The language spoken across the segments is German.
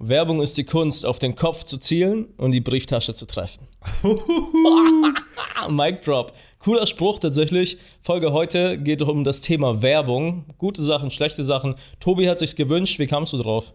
Werbung ist die Kunst, auf den Kopf zu zielen und die Brieftasche zu treffen. Mic Drop. Cooler Spruch tatsächlich. Folge heute geht um das Thema Werbung. Gute Sachen, schlechte Sachen. Tobi hat sich's gewünscht. Wie kamst du drauf?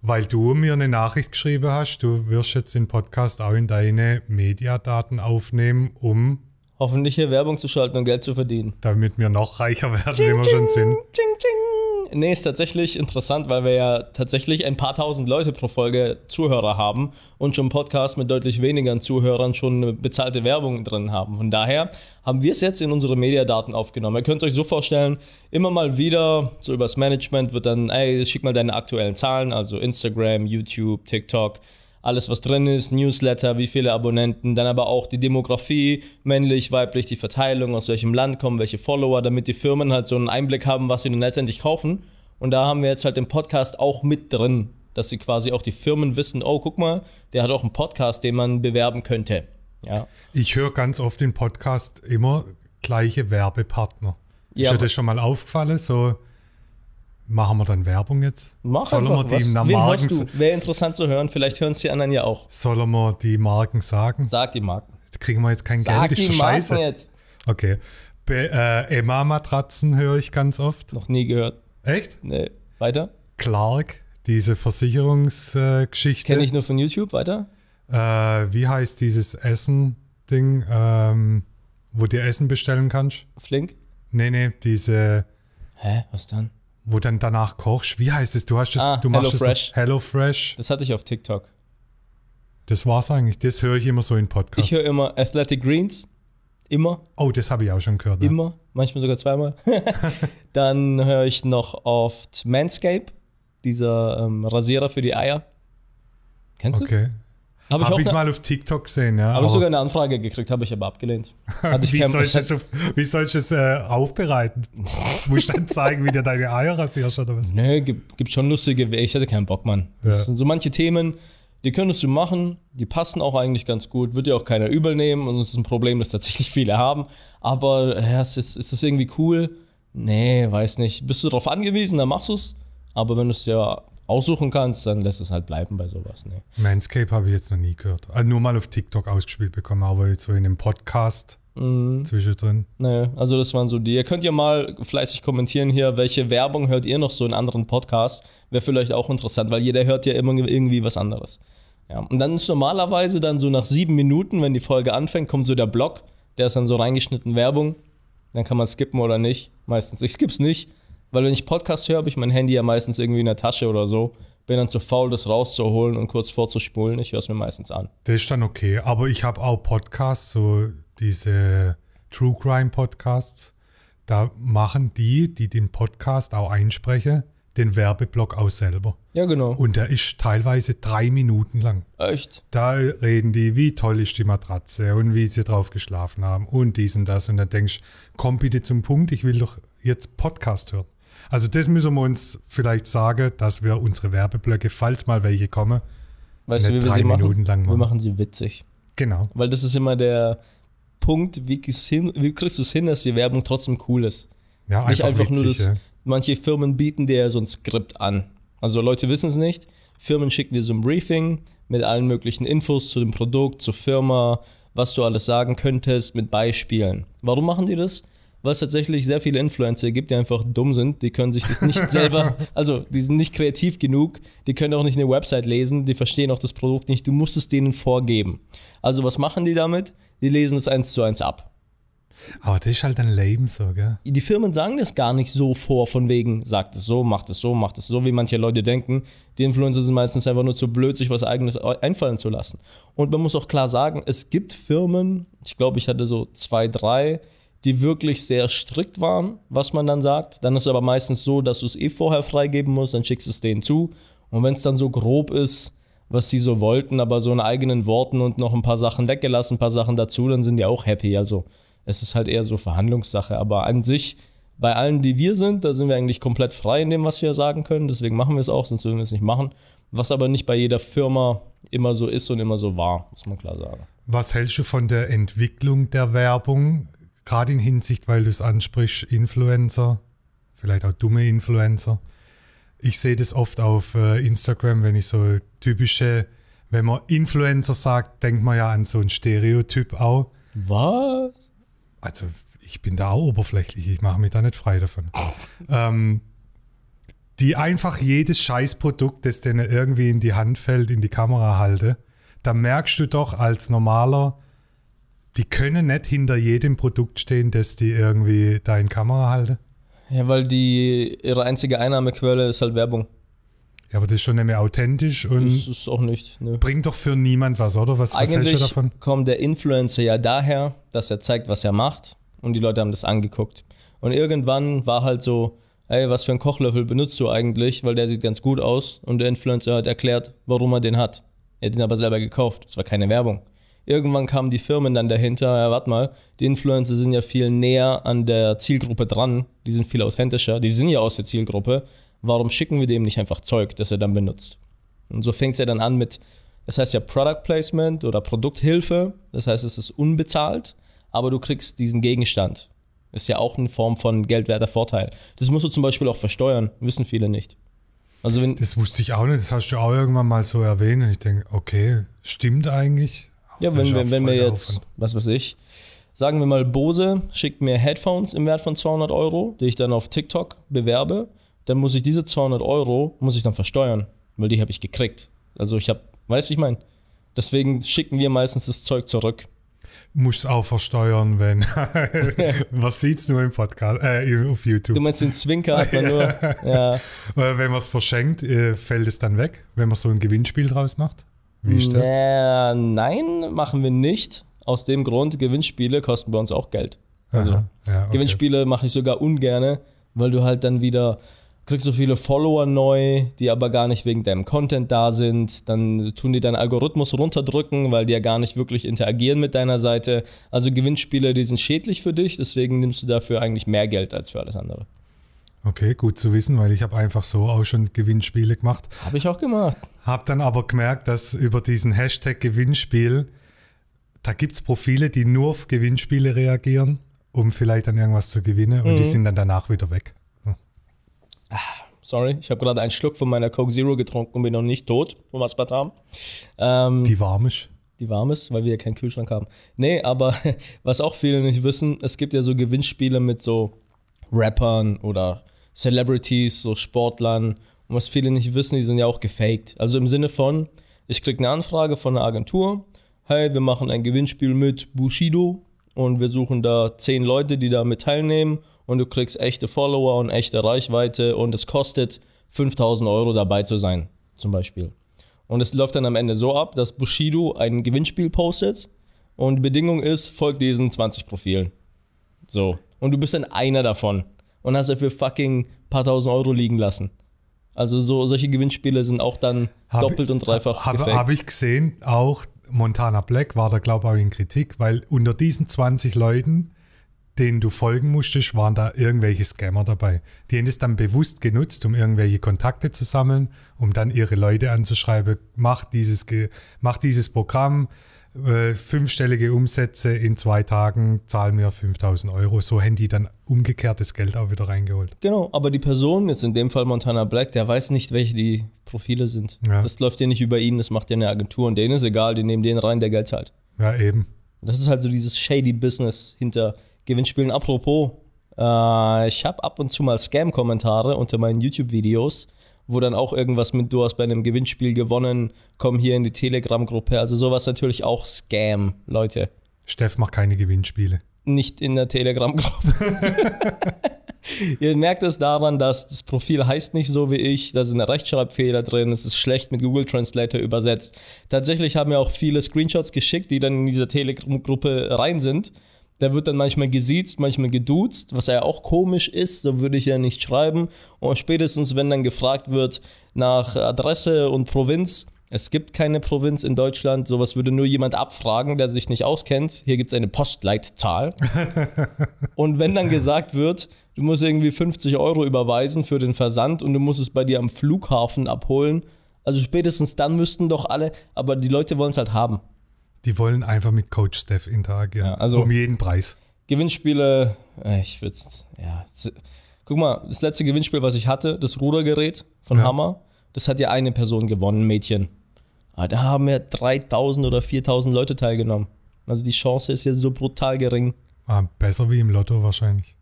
Weil du mir eine Nachricht geschrieben hast, du wirst jetzt den Podcast auch in deine Mediadaten aufnehmen, um hoffentlich hier Werbung zu schalten und Geld zu verdienen. Damit wir noch reicher werden, wie wir schon sind. Ching, ching. Nee, ist tatsächlich interessant, weil wir ja tatsächlich ein paar tausend Leute pro Folge Zuhörer haben und schon Podcasts mit deutlich weniger Zuhörern schon bezahlte Werbung drin haben. Von daher haben wir es jetzt in unsere Mediadaten aufgenommen. Ihr könnt euch so vorstellen, immer mal wieder, so übers Management wird dann, ey, schick mal deine aktuellen Zahlen, also Instagram, YouTube, TikTok, alles, was drin ist, Newsletter, wie viele Abonnenten, dann aber auch die Demografie, männlich, weiblich, die Verteilung, aus welchem Land kommen, welche Follower, damit die Firmen halt so einen Einblick haben, was sie dann letztendlich kaufen. Und da haben wir jetzt halt den Podcast auch mit drin, dass sie quasi auch die Firmen wissen, oh, guck mal, der hat auch einen Podcast, den man bewerben könnte. Ja. Ich höre ganz oft im Podcast immer gleiche Werbepartner. Ja, ist dir das schon mal aufgefallen? So, Machen wir dann Werbung jetzt? Mach Sollen wir die was. Wen Marken du? Wäre interessant zu hören. Vielleicht hören es die anderen ja auch. Sollen wir die Marken sagen? Sag die Marken. kriegen wir jetzt kein Sag Geld. Ist die Scheiße. Marken jetzt. Okay. Be äh, Emma-Matratzen höre ich ganz oft. Noch nie gehört. Echt? Nee. Weiter? Clark, diese Versicherungsgeschichte. Kenne ich nur von YouTube. Weiter? Äh, wie heißt dieses Essen-Ding, ähm, wo du Essen bestellen kannst? Flink? Nee, nee, diese. Hä? Was dann? Wo dann danach kochst. Wie heißt es? Du hast es, ah, du machst Hello Fresh. Hello Fresh. Das hatte ich auf TikTok. Das war's eigentlich. Das höre ich immer so in Podcasts. Ich höre immer Athletic Greens. Immer. Oh, das habe ich auch schon gehört. Ne? Immer. Manchmal sogar zweimal. dann höre ich noch oft Manscape, dieser ähm, Rasierer für die Eier. Kennst du okay. das? Habe ich, hab ich mal auf TikTok gesehen, ja. Habe ich sogar eine Anfrage gekriegt, habe ich aber abgelehnt. Ich wie, sollst du, wie sollst du es äh, aufbereiten? Musst du dann zeigen, wie du deine Eier rasierst oder was? Nö, gibt, gibt schon lustige Wege. Ich hatte keinen Bock, Mann. Ja. Das sind so manche Themen, die könntest du machen, die passen auch eigentlich ganz gut, wird dir auch keiner übel nehmen und es ist ein Problem, das tatsächlich viele haben. Aber ja, ist, ist das irgendwie cool? Nee, weiß nicht. Bist du darauf angewiesen, dann machst du es. Aber wenn du es ja aussuchen kannst, dann lässt es halt bleiben bei sowas. Nee. Manscape habe ich jetzt noch nie gehört. Also nur mal auf TikTok ausgespielt bekommen, aber jetzt so in einem Podcast mhm. zwischendrin. Nee, also das waren so die. Ihr könnt ja mal fleißig kommentieren hier, welche Werbung hört ihr noch so in anderen Podcasts? Wäre vielleicht auch interessant, weil jeder hört ja immer irgendwie was anderes. Ja, und dann ist normalerweise dann so nach sieben Minuten, wenn die Folge anfängt, kommt so der Block, der ist dann so reingeschnitten Werbung. Dann kann man skippen oder nicht. Meistens. Ich skipp's nicht. Weil wenn ich Podcast höre, habe ich mein Handy ja meistens irgendwie in der Tasche oder so. Bin dann zu faul, das rauszuholen und kurz vorzuspulen. Ich höre es mir meistens an. Das ist dann okay. Aber ich habe auch Podcasts, so diese True Crime Podcasts. Da machen die, die den Podcast auch einsprechen, den Werbeblock auch selber. Ja, genau. Und der ist teilweise drei Minuten lang. Echt? Da reden die, wie toll ist die Matratze und wie sie drauf geschlafen haben und dies und das. Und dann denkst du, komm bitte zum Punkt, ich will doch jetzt Podcast hören. Also das müssen wir uns vielleicht sagen, dass wir unsere Werbeblöcke, falls mal welche kommen, weißt du, wie wir sie machen? Lang machen. Wir machen sie witzig. Genau. Weil das ist immer der Punkt, wie, hin, wie kriegst du es hin, dass die Werbung trotzdem cool ist. Ja, einfach Nicht einfach witzig, nur das, ja. manche Firmen bieten dir so ein Skript an. Also Leute wissen es nicht. Firmen schicken dir so ein Briefing mit allen möglichen Infos zu dem Produkt, zur Firma, was du alles sagen könntest, mit Beispielen. Warum machen die das? Es tatsächlich sehr viele Influencer gibt, die einfach dumm sind. Die können sich das nicht selber, also die sind nicht kreativ genug, die können auch nicht eine Website lesen, die verstehen auch das Produkt nicht. Du musst es denen vorgeben. Also was machen die damit? Die lesen es eins zu eins ab. Aber das ist halt ein Leben so, gell? Die Firmen sagen das gar nicht so vor, von wegen, sagt es so, macht es so, macht es so, wie manche Leute denken. Die Influencer sind meistens einfach nur zu blöd, sich was eigenes einfallen zu lassen. Und man muss auch klar sagen, es gibt Firmen, ich glaube, ich hatte so zwei, drei, die wirklich sehr strikt waren, was man dann sagt. Dann ist es aber meistens so, dass du es eh vorher freigeben musst, dann schickst du es denen zu. Und wenn es dann so grob ist, was sie so wollten, aber so in eigenen Worten und noch ein paar Sachen weggelassen, ein paar Sachen dazu, dann sind die auch happy. Also es ist halt eher so Verhandlungssache. Aber an sich, bei allen, die wir sind, da sind wir eigentlich komplett frei in dem, was wir sagen können. Deswegen machen wir es auch, sonst würden wir es nicht machen. Was aber nicht bei jeder Firma immer so ist und immer so war, muss man klar sagen. Was hältst du von der Entwicklung der Werbung? Gerade in Hinsicht, weil du es ansprichst, Influencer, vielleicht auch dumme Influencer. ich sehe das oft auf äh, Instagram, wenn ich so typische, wenn man Influencer sagt, denkt man ja an so ein Stereotyp auch. Was? Also ich bin da auch oberflächlich, ich mache mich da nicht frei davon. ähm, die einfach jedes Scheißprodukt, das denen irgendwie in die Hand fällt, in die Kamera halte, da merkst du doch als normaler, die können nicht hinter jedem Produkt stehen, das die irgendwie da in Kamera halte. Ja, weil die ihre einzige Einnahmequelle ist halt Werbung. Ja, aber das ist schon nicht mehr authentisch und Das ist auch nicht. Nö. bringt doch für niemand was, oder? Was, was hältst du Eigentlich davon? kommt der Influencer ja daher, dass er zeigt, was er macht und die Leute haben das angeguckt. Und irgendwann war halt so, ey, was für einen Kochlöffel benutzt du eigentlich, weil der sieht ganz gut aus und der Influencer hat erklärt, warum er den hat. Er hat den aber selber gekauft, das war keine Werbung. Irgendwann kamen die Firmen dann dahinter, ja, warte mal, die Influencer sind ja viel näher an der Zielgruppe dran, die sind viel authentischer, die sind ja aus der Zielgruppe, warum schicken wir dem nicht einfach Zeug, das er dann benutzt? Und so fängt es ja dann an mit, das heißt ja Product Placement oder Produkthilfe, das heißt es ist unbezahlt, aber du kriegst diesen Gegenstand. Ist ja auch eine Form von geldwerter Vorteil. Das musst du zum Beispiel auch versteuern, wissen viele nicht. Also wenn, Das wusste ich auch nicht, das hast du auch irgendwann mal so erwähnt und ich denke, okay, stimmt eigentlich. Ja, wenn, wenn, wenn wir jetzt, Aufwand. was weiß ich, sagen wir mal, Bose schickt mir Headphones im Wert von 200 Euro, die ich dann auf TikTok bewerbe, dann muss ich diese 200 Euro, muss ich dann versteuern, weil die habe ich gekriegt. Also ich habe, weißt du, wie ich meine? Deswegen schicken wir meistens das Zeug zurück. Muss auch versteuern, wenn. Was sieht's nur im Podcast, äh, auf YouTube? Du meinst den Zwinker hat man nur, ja, wenn man es verschenkt, äh, fällt es dann weg, wenn man so ein Gewinnspiel draus macht? Wie ist das? Äh, nein, machen wir nicht. Aus dem Grund, Gewinnspiele kosten bei uns auch Geld. Also, Aha, ja, okay. Gewinnspiele mache ich sogar ungerne, weil du halt dann wieder kriegst so viele Follower neu, die aber gar nicht wegen deinem Content da sind. Dann tun die deinen Algorithmus runterdrücken, weil die ja gar nicht wirklich interagieren mit deiner Seite. Also Gewinnspiele, die sind schädlich für dich, deswegen nimmst du dafür eigentlich mehr Geld als für alles andere. Okay, gut zu wissen, weil ich habe einfach so auch schon Gewinnspiele gemacht. Habe ich auch gemacht. Habe dann aber gemerkt, dass über diesen Hashtag Gewinnspiel, da gibt es Profile, die nur auf Gewinnspiele reagieren, um vielleicht dann irgendwas zu gewinnen und die Mhm. sind dann danach wieder weg. Sorry, ich habe gerade einen Schluck von meiner Coke Zero getrunken und bin noch nicht tot vom Aspartam. Ähm, Die warm ist. die warm ist, weil wir ja keinen Kühlschrank haben. Nee, aber was auch viele nicht wissen, es gibt ja so Gewinnspiele mit so Rappern oder Celebrities, so Sportlern. Und was viele nicht wissen, die sind ja auch gefaked. Also im Sinne von, ich kriege eine Anfrage von einer Agentur, hey, wir machen ein Gewinnspiel mit Bushido und wir suchen da zehn Leute, die da mit teilnehmen und du kriegst echte Follower und echte Reichweite und es kostet 5000 Euro dabei zu sein, zum Beispiel. Und es läuft dann am Ende so ab, dass Bushido ein Gewinnspiel postet und die Bedingung ist, folgt diesen 20 Profilen. So. Und du bist dann einer davon und hast dafür fucking paar tausend Euro liegen lassen. Also so, solche Gewinnspiele sind auch dann Hab doppelt ich- und dreifach Habe hab ich gesehen, auch Montana Black war da, glaube ich, auch in Kritik, weil unter diesen 20 Leuten, denen du folgen musstest, waren da irgendwelche Scammer dabei. Die haben es dann bewusst genutzt, um irgendwelche Kontakte zu sammeln, um dann ihre Leute anzuschreiben, mach dieses, mach dieses Programm, äh, fünfstellige Umsätze in zwei Tagen, zahl mir 5000 Euro. So haben die dann umgekehrt das Geld auch wieder reingeholt. Genau, aber die Person, jetzt in dem Fall Montana Black, der weiß nicht, welche die Profile sind. Ja. Das läuft ja nicht über ihn, das macht ja eine Agentur und denen ist egal, die nehmen den rein, der Geld zahlt. Ja, eben. Das ist halt so dieses shady Business hinter Gewinnspielen. Apropos, äh, ich habe ab und zu mal Scam-Kommentare unter meinen YouTube-Videos, wo dann auch irgendwas mit, du hast bei einem Gewinnspiel gewonnen, komm hier in die Telegram-Gruppe. Also sowas natürlich auch Scam, Leute. Steff macht keine Gewinnspiele. Nicht in der Telegram-Gruppe. Ihr merkt es daran, dass das Profil heißt nicht so wie ich, da sind Rechtschreibfehler drin, es ist schlecht mit Google Translator übersetzt. Tatsächlich haben mir auch viele Screenshots geschickt, die dann in diese Telegram-Gruppe rein sind. Da wird dann manchmal gesiezt, manchmal geduzt, was ja auch komisch ist, so würde ich ja nicht schreiben. Und spätestens, wenn dann gefragt wird nach Adresse und Provinz, es gibt keine Provinz in Deutschland, sowas würde nur jemand abfragen, der sich nicht auskennt. Hier gibt es eine Postleitzahl. Und wenn dann gesagt wird, du musst irgendwie 50 Euro überweisen für den Versand und du musst es bei dir am Flughafen abholen, also spätestens dann müssten doch alle, aber die Leute wollen es halt haben. Die wollen einfach mit Coach Steph interagieren. Ja, also- um jeden Preis. Gewinnspiele, äh, ich würde ja, Guck mal, das letzte Gewinnspiel, was ich hatte, das Rudergerät von Ja. Hammer, das hat ja eine Person gewonnen, ein Mädchen. Aber da haben ja 3000 oder 4000 Leute teilgenommen. Also die Chance ist ja so brutal gering. Ah, besser wie im Lotto wahrscheinlich.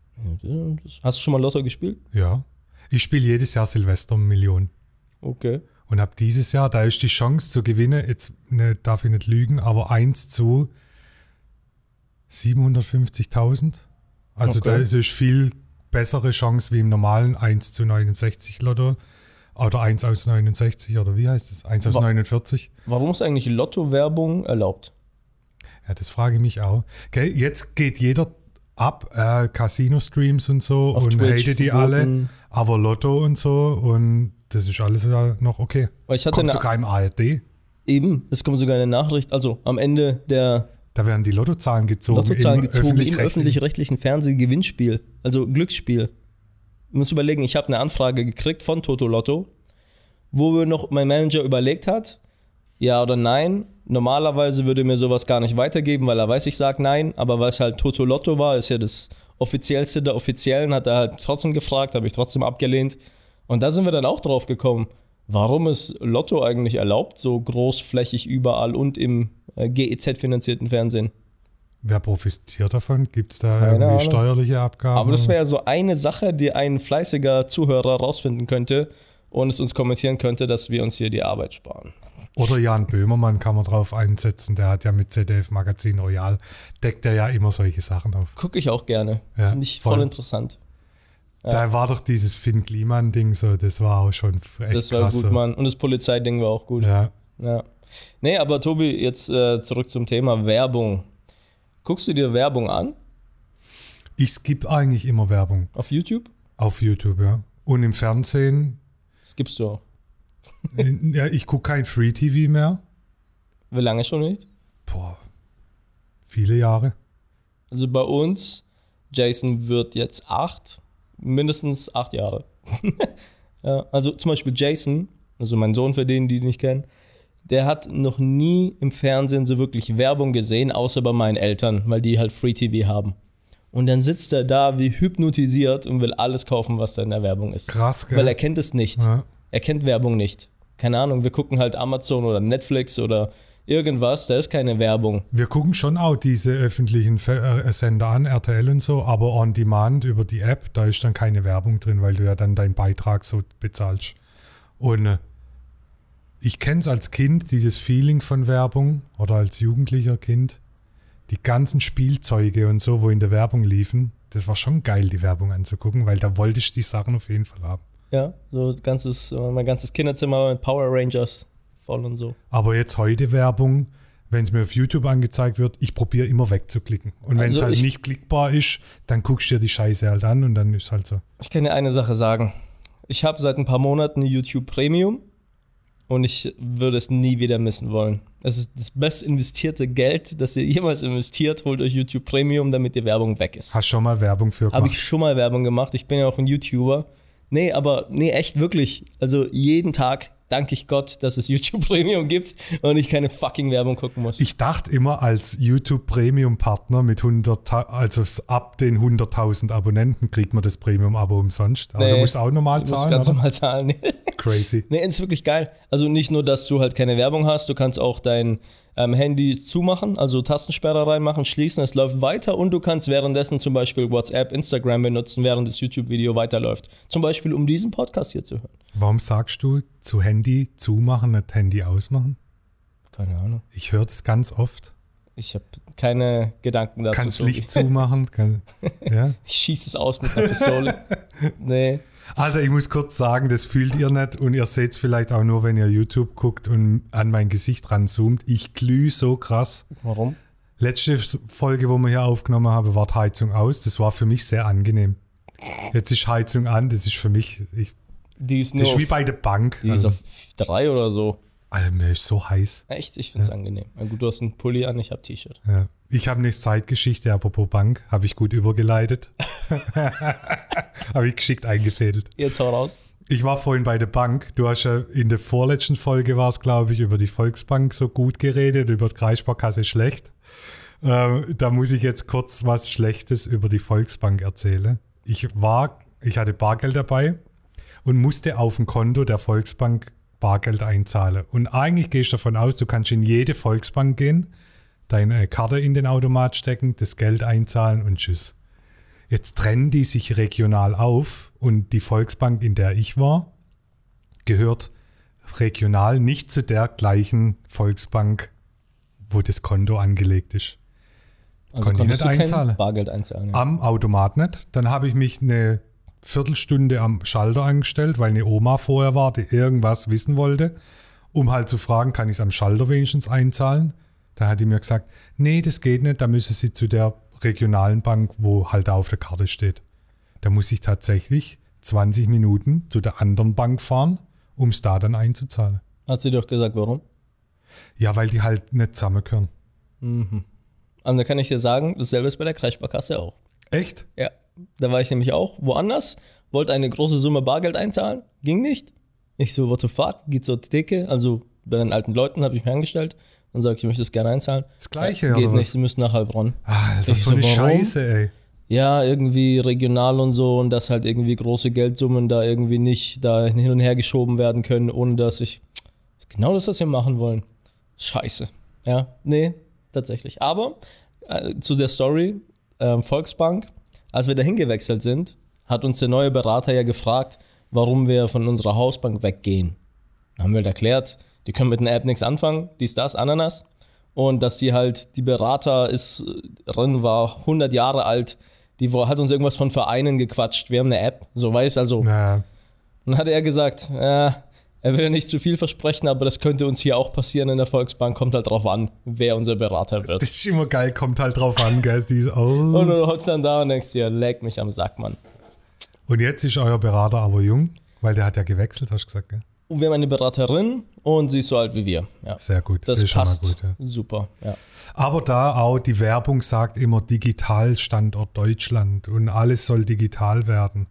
Hast du schon mal Lotto gespielt? Ja. Ich spiele jedes Jahr Silvester eine Million. Okay. Und ab dieses Jahr, da ist die Chance zu gewinnen, jetzt ne, darf ich nicht lügen, aber 1 zu 750.000. Also Okay. da ist es viel bessere Chance wie im normalen 1 zu 69 Lotto. Oder 1 aus 69 oder wie heißt es? 1 aus Wa- 49. Warum ist eigentlich Lotto-Werbung erlaubt? Ja, das frage ich mich auch. Gell, jetzt geht jeder ab, äh, Casino-Streams und so Auf und Twitch hatet die alle, aber Lotto und so und das ist alles ja noch okay. Weil ich hatte Kommt sogar im ARD. eben, es kommt sogar eine Nachricht, also am Ende der Da werden die Lottozahlen gezogen. Lottozahlen im gezogen im öffentlich-rechtlichen. Fernsehgewinnspiel, also Glücksspiel. Ich muss überlegen, ich habe eine Anfrage gekriegt von Toto Lotto, wo mir noch mein Manager überlegt hat, ja oder nein. Normalerweise würde er mir sowas gar nicht weitergeben, weil er weiß, ich sage nein, aber weil es halt Toto Lotto war, ist ja das offiziellste der Offiziellen, hat er halt trotzdem gefragt, habe ich trotzdem abgelehnt. Und da sind wir dann auch drauf gekommen, warum ist Lotto eigentlich erlaubt, so großflächig überall und im äh, GEZ-finanzierten Fernsehen? Wer profitiert davon? Gibt es da Keine irgendwie Ahnung. steuerliche Abgaben? Aber das wäre ja so eine Sache, die ein fleißiger Zuhörer rausfinden könnte und es uns kommentieren könnte, dass wir uns hier die Arbeit sparen. Oder Jan Böhmermann kann man drauf einsetzen. Der hat ja mit ZDF Magazin Royal, deckt er ja immer solche Sachen auf. Gucke ich auch gerne. Ja, Finde ich voll, voll. interessant. Da war doch dieses Finn Kliman-Ding so, das war auch schon echt Das war krass. gut. Mann. Und das Polizeiding war auch gut. Ja. Ja. Nee, aber Tobi, jetzt äh, zurück zum Thema Werbung. Guckst du dir Werbung an Ich skippe eigentlich immer Werbung auf YouTube? auf YouTube, ja. Und im Fernsehen, Das gibst du auch. ja, ich gucke kein Free TV mehr. Wie lange schon nicht? Boah, viele Jahre. Also bei uns, Jason wird jetzt acht, mindestens acht Jahre. ja, also zum Beispiel Jason, also mein Sohn für den, die ihn nicht kennen, der hat noch nie im Fernsehen so wirklich Werbung gesehen, außer bei meinen Eltern, weil die halt Free TV haben. Und dann sitzt er da wie hypnotisiert und will alles kaufen, was da in der Werbung ist. Krass, gell? Weil er kennt es nicht. ja. Er kennt Werbung nicht. Keine Ahnung, wir gucken halt Amazon oder Netflix oder irgendwas, da ist keine Werbung. Wir gucken schon auch diese öffentlichen Fe- äh, Sender an, RTL und so, aber on demand über die App, da ist dann keine Werbung drin, weil du ja dann deinen Beitrag so bezahlst. Und äh, ich kenne es als Kind, dieses Feeling von Werbung oder als jugendlicher Kind, die ganzen Spielzeuge und so, wo in der Werbung liefen, das war schon geil, die Werbung anzugucken, weil da wollte ich die Sachen auf jeden Fall haben. Ja, so ganzes, äh, mein ganzes Kinderzimmer mit Power Rangers voll und so. Aber jetzt heute Werbung, wenn es mir auf YouTube angezeigt wird, ich probiere immer wegzuklicken. Und wenn es Also halt ich- nicht klickbar ist, dann guckst du dir die Scheiße halt an und dann ist halt so. Ich kann dir eine Sache sagen. Ich habe seit ein paar Monaten YouTube Premium und ich würde es nie wieder missen wollen. Es ist das best investierte Geld, das ihr jemals investiert. Holt euch YouTube Premium, damit die Werbung weg ist. Hast schon mal Werbung für Habe gemacht? ich schon mal Werbung gemacht. Ich bin ja auch ein YouTuber. Nee, aber nee, echt wirklich. Also jeden Tag danke ich Gott, dass es YouTube Premium gibt und ich keine fucking Werbung gucken muss. Ich dachte immer als YouTube Premium Partner mit 100, also ab den 100.000 Abonnenten kriegt man das Premium Abo umsonst. Aber du Nee, musst auch normal Du musst zahlen, ganz oder? normal zahlen. Crazy. Nee, ist wirklich geil. Also nicht nur, dass du halt keine Werbung hast, du kannst auch dein ähm, Handy zumachen, also Tastensperre reinmachen, schließen, es läuft weiter und du kannst währenddessen zum Beispiel WhatsApp, Instagram benutzen, während das YouTube-Video weiterläuft. Zum Beispiel, um diesen Podcast hier zu hören. Warum sagst du zu Handy zumachen, nicht Handy ausmachen? Keine Ahnung. Ich höre das ganz oft. Ich habe keine Gedanken dazu. Kannst. Licht zumachen. Kann, ja. Ich schieße es aus mit einer Pistole. nee. Alter, ich muss kurz sagen, das fühlt ihr nicht und ihr seht es vielleicht auch nur, wenn ihr YouTube guckt und an mein Gesicht ranzoomt. Ich glühe so krass. Warum? Letzte Folge, wo wir hier aufgenommen haben, war die Heizung aus. Das war für mich sehr angenehm. Jetzt ist Heizung an, das ist für mich, ich, Die ist das ist wie auf, bei der Bank. die ist Also, auf drei oder so. Alter, mir ist so heiß. Echt? Ich finde es angenehm. Na gut, du hast einen Pulli an, ich habe T-Shirt. Ja. Ich habe eine Zeitgeschichte, apropos Bank, habe ich gut übergeleitet. habe ich geschickt eingefädelt. Jetzt hau raus. Ich war vorhin bei der Bank. Du hast ja in der vorletzten Folge war es, glaube ich, über die Volksbank so gut geredet, über die Kreissparkasse schlecht. Ähm, da muss ich jetzt kurz was Schlechtes über die Volksbank erzählen. Ich war ich hatte Bargeld dabei und musste auf dem Konto der Volksbank Bargeld einzahlen. Und eigentlich gehst du davon aus, du kannst in jede Volksbank gehen, deine Karte in den Automat stecken, das Geld einzahlen und tschüss. Jetzt trennen die sich regional auf und die Volksbank, in der ich war, gehört regional nicht zu der gleichen Volksbank, wo das Konto angelegt ist. Also konnte ich nicht einzahlen. Bargeld einzahlen. Ja. Am Automat nicht. Dann habe ich mich eine Viertelstunde am Schalter angestellt, weil eine Oma vorher war, die irgendwas wissen wollte, um halt zu fragen, kann ich es am Schalter wenigstens einzahlen? Da hat die mir gesagt, nee, das geht nicht, da müsse sie zu der regionalen Bank, wo halt da auf der Karte steht. Da muss ich tatsächlich 20 Minuten zu der anderen Bank fahren, um es da dann einzuzahlen. Hat sie doch gesagt, warum? Ja, weil die halt nicht zusammengehören. Und da kann ich dir sagen, dasselbe ist bei der Kreissparkasse auch. Echt? Ja, da war ich nämlich auch woanders, wollte eine große Summe Bargeld einzahlen, ging nicht. Ich so, what the fuck, geht zur Theke, also bei den alten Leuten habe ich mich angestellt und sage, ich möchte das gerne einzahlen. Das Gleiche, ja, Geht oder nicht, was? sie müssen nach Heilbronn. Alter, Ich so so, eine warum? Scheiße, ey. Ja, irgendwie regional und so und dass halt irgendwie große Geldsummen da irgendwie nicht da hin und her geschoben werden können, ohne dass ich genau das, was wir machen wollen. Scheiße. Ja, nee, tatsächlich. Aber äh, zu der Story, ähm, Volksbank, als wir dahin gewechselt sind, hat uns der neue Berater ja gefragt, warum wir von unserer Hausbank weggehen. Dann haben wir halt erklärt, die können mit einer App nichts anfangen, dies, das, Ananas. Und dass die halt, die Berater ist, äh, drin war 100 Jahre alt, die hat uns irgendwas von Vereinen gequatscht. Wir haben eine App, so weiß also. Na, Dann hat er gesagt, ja, er will ja nicht zu viel versprechen, aber das könnte uns hier auch passieren in der Volksbank. Kommt halt drauf an, wer unser Berater wird. das ist immer geil, kommt halt drauf an, gell? Dieses, oh. Und du hockst dann da und denkst dir, leg mich am Sack, Mann. Und jetzt ist euer Berater aber jung, weil der hat ja gewechselt, hast du gesagt, gell? Und wir haben eine Beraterin und sie ist so alt wie wir. Ja. Sehr gut. Das ist schon passt mal gut, ja. super. Ja. Aber da auch die Werbung sagt immer digital Standort Deutschland und alles soll digital werden.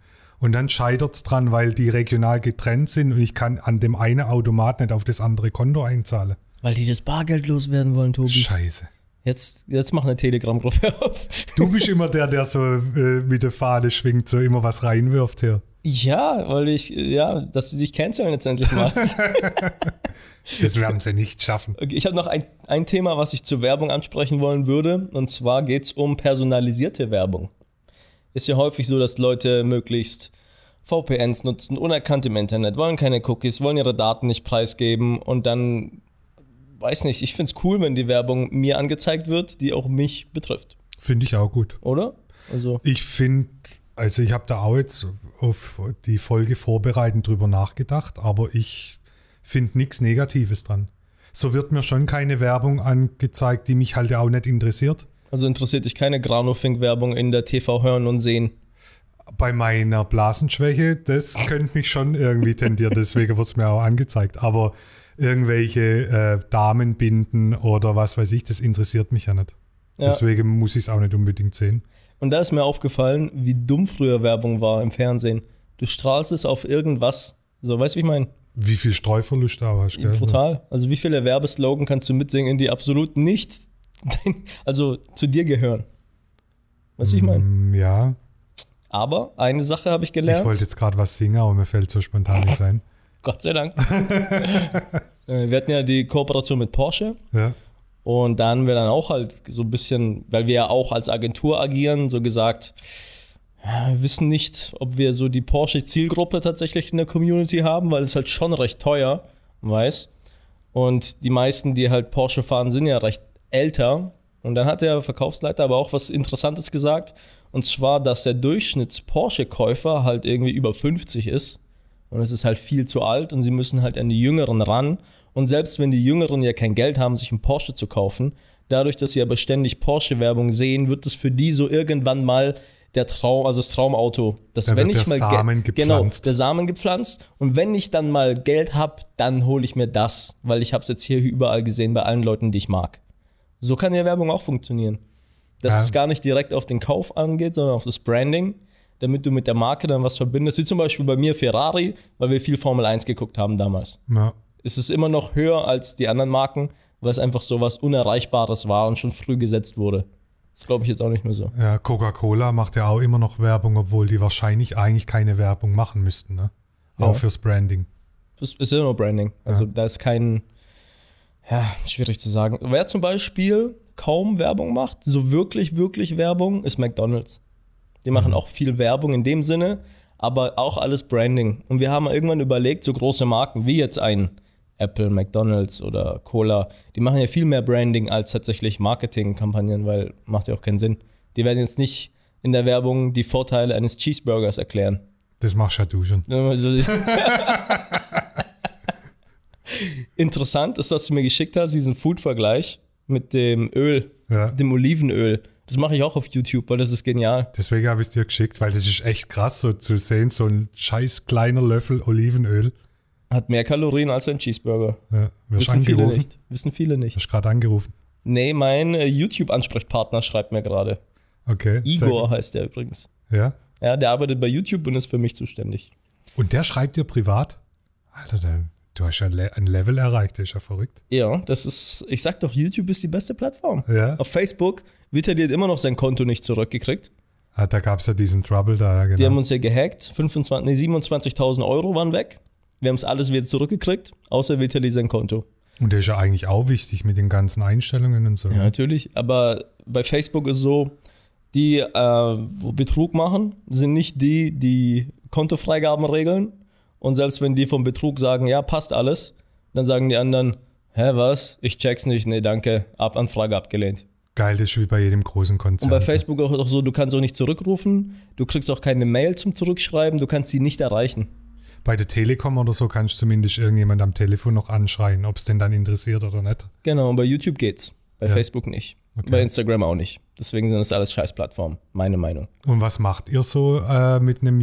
Und dann scheitert es dran, weil die regional getrennt sind und ich kann an dem einen Automat nicht auf das andere Konto einzahlen. Weil die das Bargeld loswerden wollen, Tobi. Scheiße. Jetzt, jetzt mach eine Telegram-Gruppe auf. Du bist immer der, der so äh, mit der Fahne schwingt, so immer was reinwirft hier. Ja, weil ich, ja, dass sie dich canceln jetzt endlich mal. Das werden sie nicht schaffen. Okay, Ich habe noch ein, ein Thema, was ich zur Werbung ansprechen wollen würde. Und zwar geht es um personalisierte Werbung. Ist ja häufig so, dass Leute möglichst VPNs nutzen, unerkannt im Internet, wollen keine Cookies, wollen ihre Daten nicht preisgeben und dann, weiß nicht, ich finde es cool, wenn die Werbung mir angezeigt wird, die auch mich betrifft. Finde ich auch gut. Oder? Also, Ich finde, also ich habe da auch jetzt auf die Folge vorbereitend drüber nachgedacht, aber ich finde nichts Negatives dran. So wird mir schon keine Werbung angezeigt, die mich halt auch nicht interessiert. Also interessiert dich keine Granofink-Werbung in der TV hören und sehen. Bei meiner Blasenschwäche, das könnte mich schon irgendwie tendieren, deswegen wird es mir auch angezeigt. Aber irgendwelche äh, Damenbinden oder was weiß ich, das interessiert mich ja nicht. Ja. Deswegen muss ich es auch nicht unbedingt sehen. Und da ist mir aufgefallen, wie dumm früher Werbung war im Fernsehen. Du strahlst es auf irgendwas. So, weißt du, wie ich meine? Wie viel Streuverlust du auch hast. Gell? Brutal. Also, wie viele Werbeslogan kannst du mitsingen, die absolut nicht, dein, also zu dir gehören? Weißt du, wie ich meine? Mm, Ja, Aber eine Sache habe ich gelernt. ich wollte jetzt gerade was singen, aber mir fällt so spontan nicht ein. Gott sei Dank. Äh, wir hatten ja die Kooperation mit Porsche. Ja. Und da haben wir dann auch halt so ein bisschen, weil wir ja auch als Agentur agieren, so gesagt, wir wissen nicht, ob wir so die Porsche-Zielgruppe tatsächlich in der Community haben, weil es halt schon recht teuer, weiß. Und die meisten, die halt Porsche fahren, sind ja recht älter. Und dann hat der Verkaufsleiter aber auch was Interessantes gesagt. Und zwar, dass der Durchschnitts-Porsche-Käufer halt irgendwie über 50 ist. Und es ist halt viel zu alt und sie müssen halt an die Jüngeren ran. Und selbst wenn die Jüngeren ja kein Geld haben, sich einen Porsche zu kaufen, dadurch, dass sie aber ständig Porsche-Werbung sehen, wird es für die so irgendwann mal der Traum, also das Traumauto. Dass Da wenn wird ich der mal Samen genau, gepflanzt. der Samen gepflanzt und wenn ich dann mal Geld habe, dann hole ich mir das, weil ich habe es jetzt hier überall gesehen bei allen Leuten, die ich mag. So kann ja Werbung auch funktionieren. Dass Ja. es gar nicht direkt auf den Kauf angeht, sondern auf das Branding, damit du mit der Marke dann was verbindest. Wie zum Beispiel bei mir Ferrari, weil wir viel Formel 1 geguckt haben damals. Ja. Es ist immer noch höher als die anderen Marken, weil es einfach so was Unerreichbares war und schon früh gesetzt wurde. Das glaube ich jetzt auch nicht mehr so. Ja, Coca-Cola macht ja auch immer noch Werbung, obwohl die wahrscheinlich eigentlich keine Werbung machen müssten, ne? Ja. Auch fürs Branding. Das ist ja nur Branding. Also Ja. da ist kein, ja, schwierig zu sagen. Wer zum Beispiel kaum Werbung macht, so wirklich, wirklich Werbung, ist McDonalds. Die machen Mhm. auch viel Werbung in dem Sinne, aber auch alles Branding. Und wir haben irgendwann überlegt, so große Marken wie jetzt ein Apple, McDonalds oder Cola, die machen ja viel mehr Branding als tatsächlich Marketingkampagnen, weil macht ja auch keinen Sinn. Die werden jetzt nicht in der Werbung die Vorteile eines Cheeseburgers erklären. Das machst ja du schon. Interessant ist, was du mir geschickt hast, diesen Food-Vergleich mit dem Öl, Ja. dem Olivenöl. Das mache ich auch auf YouTube, weil das ist genial. Deswegen habe ich es dir geschickt, weil das ist echt krass, so zu sehen, so ein scheiß kleiner Löffel Olivenöl. Hat mehr Kalorien als ein Cheeseburger. Ja, Wissen viele nicht. Wissen viele nicht. Wirst gerade angerufen. Nee, mein äh, YouTube-Ansprechpartner schreibt mir gerade. Okay. Igor heißt der übrigens. Ja. Ja, der arbeitet bei YouTube und ist für mich zuständig. Und der schreibt dir privat? Alter, der, du hast ja ein Level erreicht, das ist ja verrückt. Ja, das ist, ich sag doch, YouTube ist die beste Plattform. Ja. Auf Facebook wird er dir immer noch sein Konto nicht zurückgekriegt. Ah, da gab es ja diesen Trouble da, genau. Die haben uns ja gehackt. 25, nee, 27.000 Euro waren weg. Wir haben es alles wieder zurückgekriegt, außer Vitali sein Konto. Und der ist ja eigentlich auch wichtig mit den ganzen Einstellungen und so. Ja, natürlich. Aber bei Facebook ist so, die, äh, wo Betrug machen, sind nicht die, die Kontofreigaben regeln. Und selbst wenn die vom Betrug sagen, ja, passt alles, dann sagen die anderen, hä, was? Ich check's nicht. Nee, danke. Ab Anfrage abgelehnt. Geil, das ist wie bei jedem großen Konzern. Und bei Facebook auch, auch so, du kannst auch nicht zurückrufen, du kriegst auch keine Mail zum Zurückschreiben, du kannst sie nicht erreichen. Bei der Telekom oder so kannst du zumindest irgendjemand am Telefon noch anschreien, ob es den dann interessiert oder nicht. Genau, und bei YouTube geht's. Bei Ja. Facebook nicht. Okay. Bei Instagram auch nicht. Deswegen sind das alles Scheißplattformen. Meine Meinung. Und was macht ihr so äh, mit einem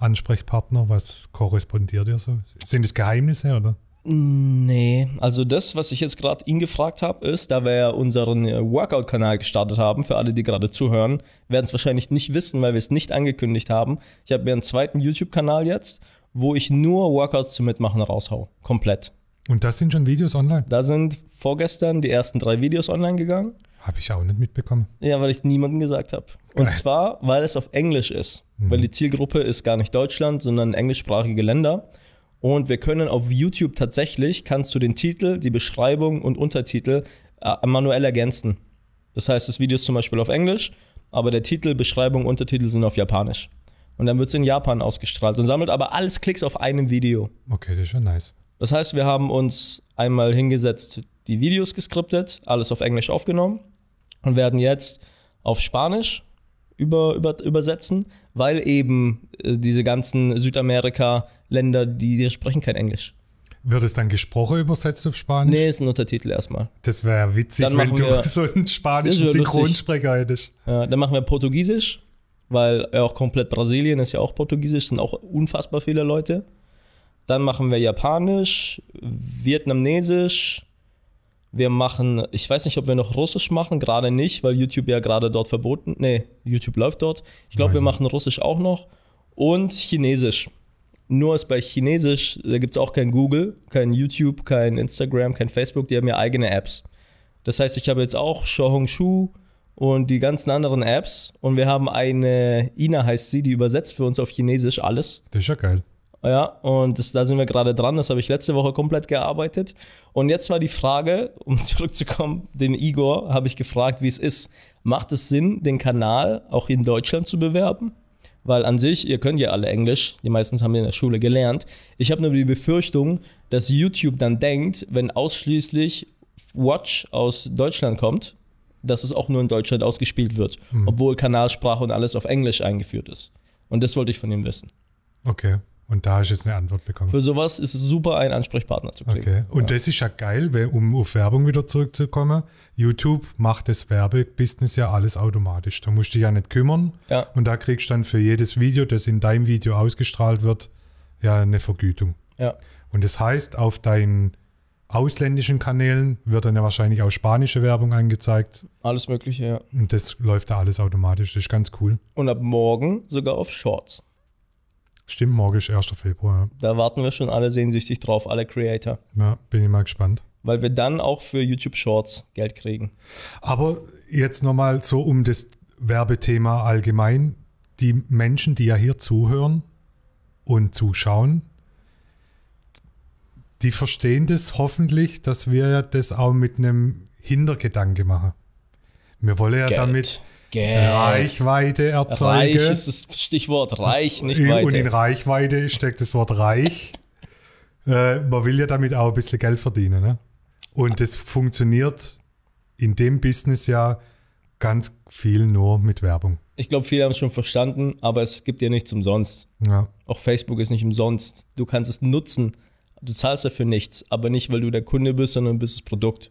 YouTube-Ansprechpartner? was korrespondiert ihr so? Sind es Geheimnisse oder? Nee, also das, was ich jetzt gerade ihn gefragt habe, ist, da wir ja unseren äh, Workout-Kanal gestartet haben, für alle, die gerade zuhören, werden es wahrscheinlich nicht wissen, weil wir es nicht angekündigt haben. Ich habe mir einen zweiten YouTube-Kanal jetzt, wo ich nur Workouts zum Mitmachen raushau. Komplett. Und das sind schon Videos online? Da sind vorgestern die ersten drei Videos online gegangen. Habe ich auch nicht mitbekommen. Ja, weil ich niemandem gesagt habe. Und zwar, weil es auf Englisch ist. Weil die Zielgruppe ist gar nicht Deutschland, sondern englischsprachige Länder. Und wir können auf YouTube tatsächlich, kannst du den Titel, die Beschreibung und Untertitel äh, manuell ergänzen. Das heißt, das Video ist zum Beispiel auf Englisch, aber der Titel, Beschreibung, Untertitel sind auf Japanisch. Und dann wird es in Japan ausgestrahlt und sammelt aber alles Klicks auf einem Video. Okay, das ist schon nice. Das heißt, wir haben uns einmal hingesetzt, die Videos geskriptet, alles auf Englisch aufgenommen und werden jetzt auf Spanisch über, über, übersetzen, weil eben äh, diese ganzen Südamerika-Länder, die, die sprechen kein Englisch. Wird es dann gesprochen übersetzt auf Spanisch? Nee, ist ein Untertitel erstmal. Das wäre witzig, Dann wenn du wir- so einen spanischen. Synchronsprecher hättest. Ja, dann machen wir Portugiesisch, weil ja auch komplett Brasilien ist ja auch Portugiesisch, sind auch unfassbar viele Leute. Dann machen wir Japanisch, Vietnamesisch. Wir machen, ich weiß nicht, ob wir noch Russisch machen, gerade nicht, weil YouTube ja gerade dort verboten. Nee, YouTube läuft dort. Ich glaube, wir machen Russisch auch noch. Und Chinesisch. Nur ist bei Chinesisch, da gibt es auch kein Google, kein YouTube, kein Instagram, kein Facebook, die haben ja eigene Apps. Das heißt, ich habe jetzt auch Xiaohongshu und die ganzen anderen Apps und wir haben eine, Ina heißt sie, die übersetzt für uns auf Chinesisch alles. Das ist ja geil. Ja, und das, da sind wir gerade dran. Das habe ich letzte Woche komplett gearbeitet. Und jetzt war die Frage, um zurückzukommen, den Igor habe ich gefragt, wie es ist. Macht es Sinn, den Kanal auch in Deutschland zu bewerben? Weil an sich, ihr könnt ja alle Englisch, die meisten haben in der Schule gelernt. Ich habe nur die Befürchtung, dass YouTube dann denkt, wenn ausschließlich Watch aus Deutschland kommt, dass es auch nur in Deutschland ausgespielt wird, obwohl Kanalsprache und alles auf Englisch eingeführt ist. Und das wollte ich von ihm wissen. Okay. Und da hast du jetzt eine Antwort bekommen. Für sowas ist es super, einen Ansprechpartner zu kriegen. Okay. Und das ist ja geil, weil, um auf Werbung wieder zurückzukommen. YouTube macht das Werbebusiness ja alles automatisch. Da musst du dich ja nicht kümmern. Ja. Und da kriegst du dann für jedes Video, das in deinem Video ausgestrahlt wird, ja eine Vergütung. Ja. Und das heißt, auf deinen ausländischen Kanälen wird dann ja wahrscheinlich auch spanische Werbung angezeigt. Alles Mögliche, ja. Und das läuft da alles automatisch. Das ist ganz cool. Und ab morgen sogar auf Shorts. Stimmt, morgen ist 1. Februar. Da warten wir schon alle sehnsüchtig drauf, alle Creator. Ja, bin ich mal gespannt. weil wir dann auch für YouTube Shorts Geld kriegen. Aber jetzt nochmal so um das Werbethema allgemein. Die Menschen, die ja hier zuhören und zuschauen, die verstehen das hoffentlich, dass wir ja das auch mit einem Hintergedanke machen. Wir wollen ja Geld. damit Geld. Reichweite erzeugen. Reich ist das Stichwort, reich, nicht weiter. Und in Reichweite steckt das Wort reich. äh, man will ja damit auch ein bisschen Geld verdienen. Ne? Und das funktioniert in dem Business ja ganz viel nur mit Werbung. Ich glaube, viele haben es schon verstanden, aber es gibt dir nichts umsonst. Ja. Auch Facebook ist nicht umsonst. Du kannst es nutzen. Du zahlst dafür nichts, aber nicht, weil du der Kunde bist, sondern bist das Produkt.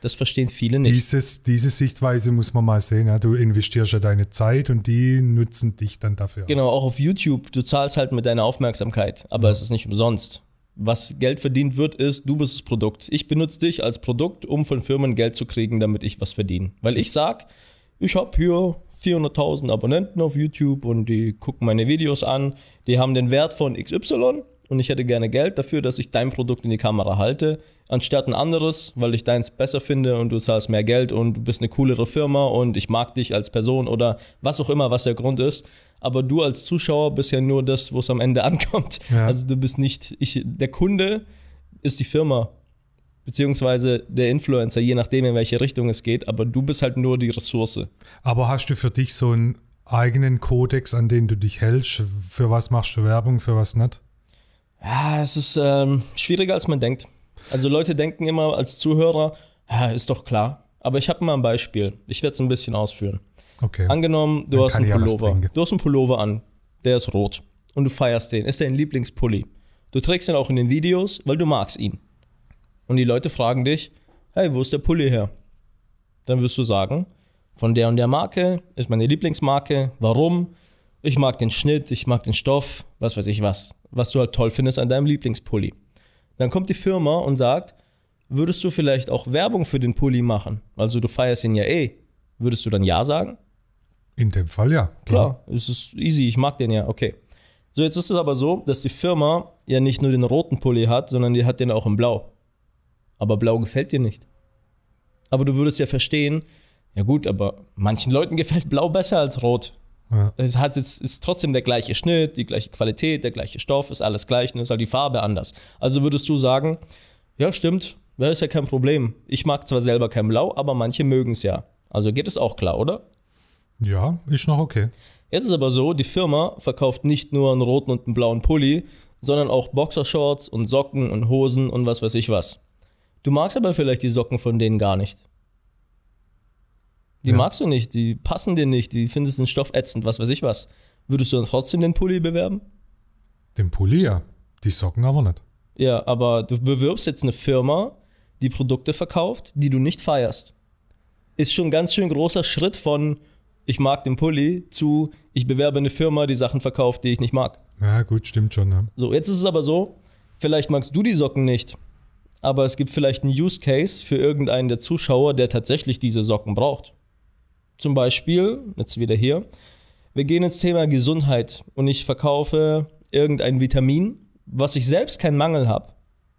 Das verstehen viele nicht. Dieses, diese Sichtweise muss man mal sehen. Ja? Du investierst ja deine Zeit und die nutzen dich dann dafür. Genau, aus. auch auf YouTube. Du zahlst halt mit deiner Aufmerksamkeit, aber es ist nicht umsonst. Was Geld verdient wird, ist, du bist das Produkt. Ich benutze dich als Produkt, um von Firmen Geld zu kriegen, damit ich was verdiene. Weil ich sag, ich habe hier 400.000 Abonnenten auf YouTube und die gucken meine Videos an. Die haben den Wert von XY und ich hätte gerne Geld dafür, dass ich dein Produkt in die Kamera halte, anstatt ein anderes, weil ich deins besser finde und du zahlst mehr Geld und du bist eine coolere Firma und ich mag dich als Person oder was auch immer, was der Grund ist. Aber du als Zuschauer bist ja nur das, wo es am Ende ankommt. Ja. Also du bist nicht, ich, der Kunde ist die Firma, beziehungsweise der Influencer, je nachdem, in welche Richtung es geht, aber du bist halt nur die Ressource. Aber hast du für dich so einen eigenen Kodex, an den du dich hältst? Für was machst du Werbung, für was nicht? Ja, es ist ähm, schwieriger, als man denkt. Also Leute denken immer als Zuhörer, ja, ist doch klar. Aber ich habe mal ein Beispiel. Ich werde es ein bisschen ausführen. Okay. Angenommen, du Dann hast einen ja Pullover. Du hast einen Pullover an, der ist rot und du feierst den. Ist dein Lieblingspulli. Du trägst ihn auch in den Videos, weil du magst ihn. Und die Leute fragen dich, hey, wo ist der Pulli her? Dann wirst du sagen, von der und der Marke ist meine Lieblingsmarke. Warum? Ich mag den Schnitt, ich mag den Stoff, was weiß ich was. Was du halt toll findest an deinem Lieblingspulli. Dann kommt die Firma und sagt, würdest du vielleicht auch Werbung für den Pulli machen? Also du feierst ihn ja eh. Würdest du dann Ja sagen? In dem Fall ja. Klar, es ist easy, ich mag den ja, okay. So, jetzt ist es aber so, dass die Firma ja nicht nur den roten Pulli hat, sondern die hat den auch in Blau. Aber Blau gefällt dir nicht. Aber du würdest ja verstehen, ja gut, aber manchen Leuten gefällt Blau besser als Rot. Ja. Es hat jetzt, ist trotzdem der gleiche Schnitt, die gleiche Qualität, der gleiche Stoff, ist alles gleich, nur ist halt die Farbe anders. Also würdest du sagen, ja stimmt, ja, ist ja kein Problem. Ich mag zwar selber kein Blau, aber manche mögen es ja. Also geht es auch klar, oder? Ja, ist noch okay. Jetzt ist aber so, die Firma verkauft nicht nur einen roten und einen blauen Pulli, sondern auch Boxershorts und Socken und Hosen und was weiß ich was. Du magst aber vielleicht die Socken von denen gar nicht. Die Ja. magst du nicht, die passen dir nicht, die findest den Stoff ätzend, was weiß ich was. Würdest du dann trotzdem den Pulli bewerben? Den Pulli ja. Die Socken aber nicht. Ja, aber du bewirbst jetzt eine Firma, die Produkte verkauft, die du nicht feierst. Ist schon ein ganz schön großer Schritt von ich mag den Pulli zu ich bewerbe eine Firma, die Sachen verkauft, die ich nicht mag. Ja, gut, stimmt schon. Ja. So, jetzt ist es aber so, vielleicht magst du die Socken nicht, aber es gibt vielleicht einen Use Case für irgendeinen der Zuschauer, der tatsächlich diese Socken braucht. Zum Beispiel, jetzt wieder hier, wir gehen ins Thema Gesundheit und ich verkaufe irgendein Vitamin, was ich selbst keinen Mangel habe.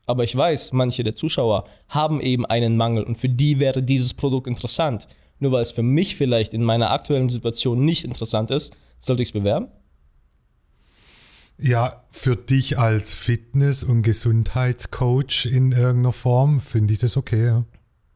Aber ich weiß, manche der Zuschauer haben eben einen Mangel und für die wäre dieses Produkt interessant. Nur weil es für mich vielleicht in meiner aktuellen Situation nicht interessant ist, sollte ich es bewerben? ja, für dich als Fitness- und Gesundheitscoach in irgendeiner Form finde ich das okay. Ja.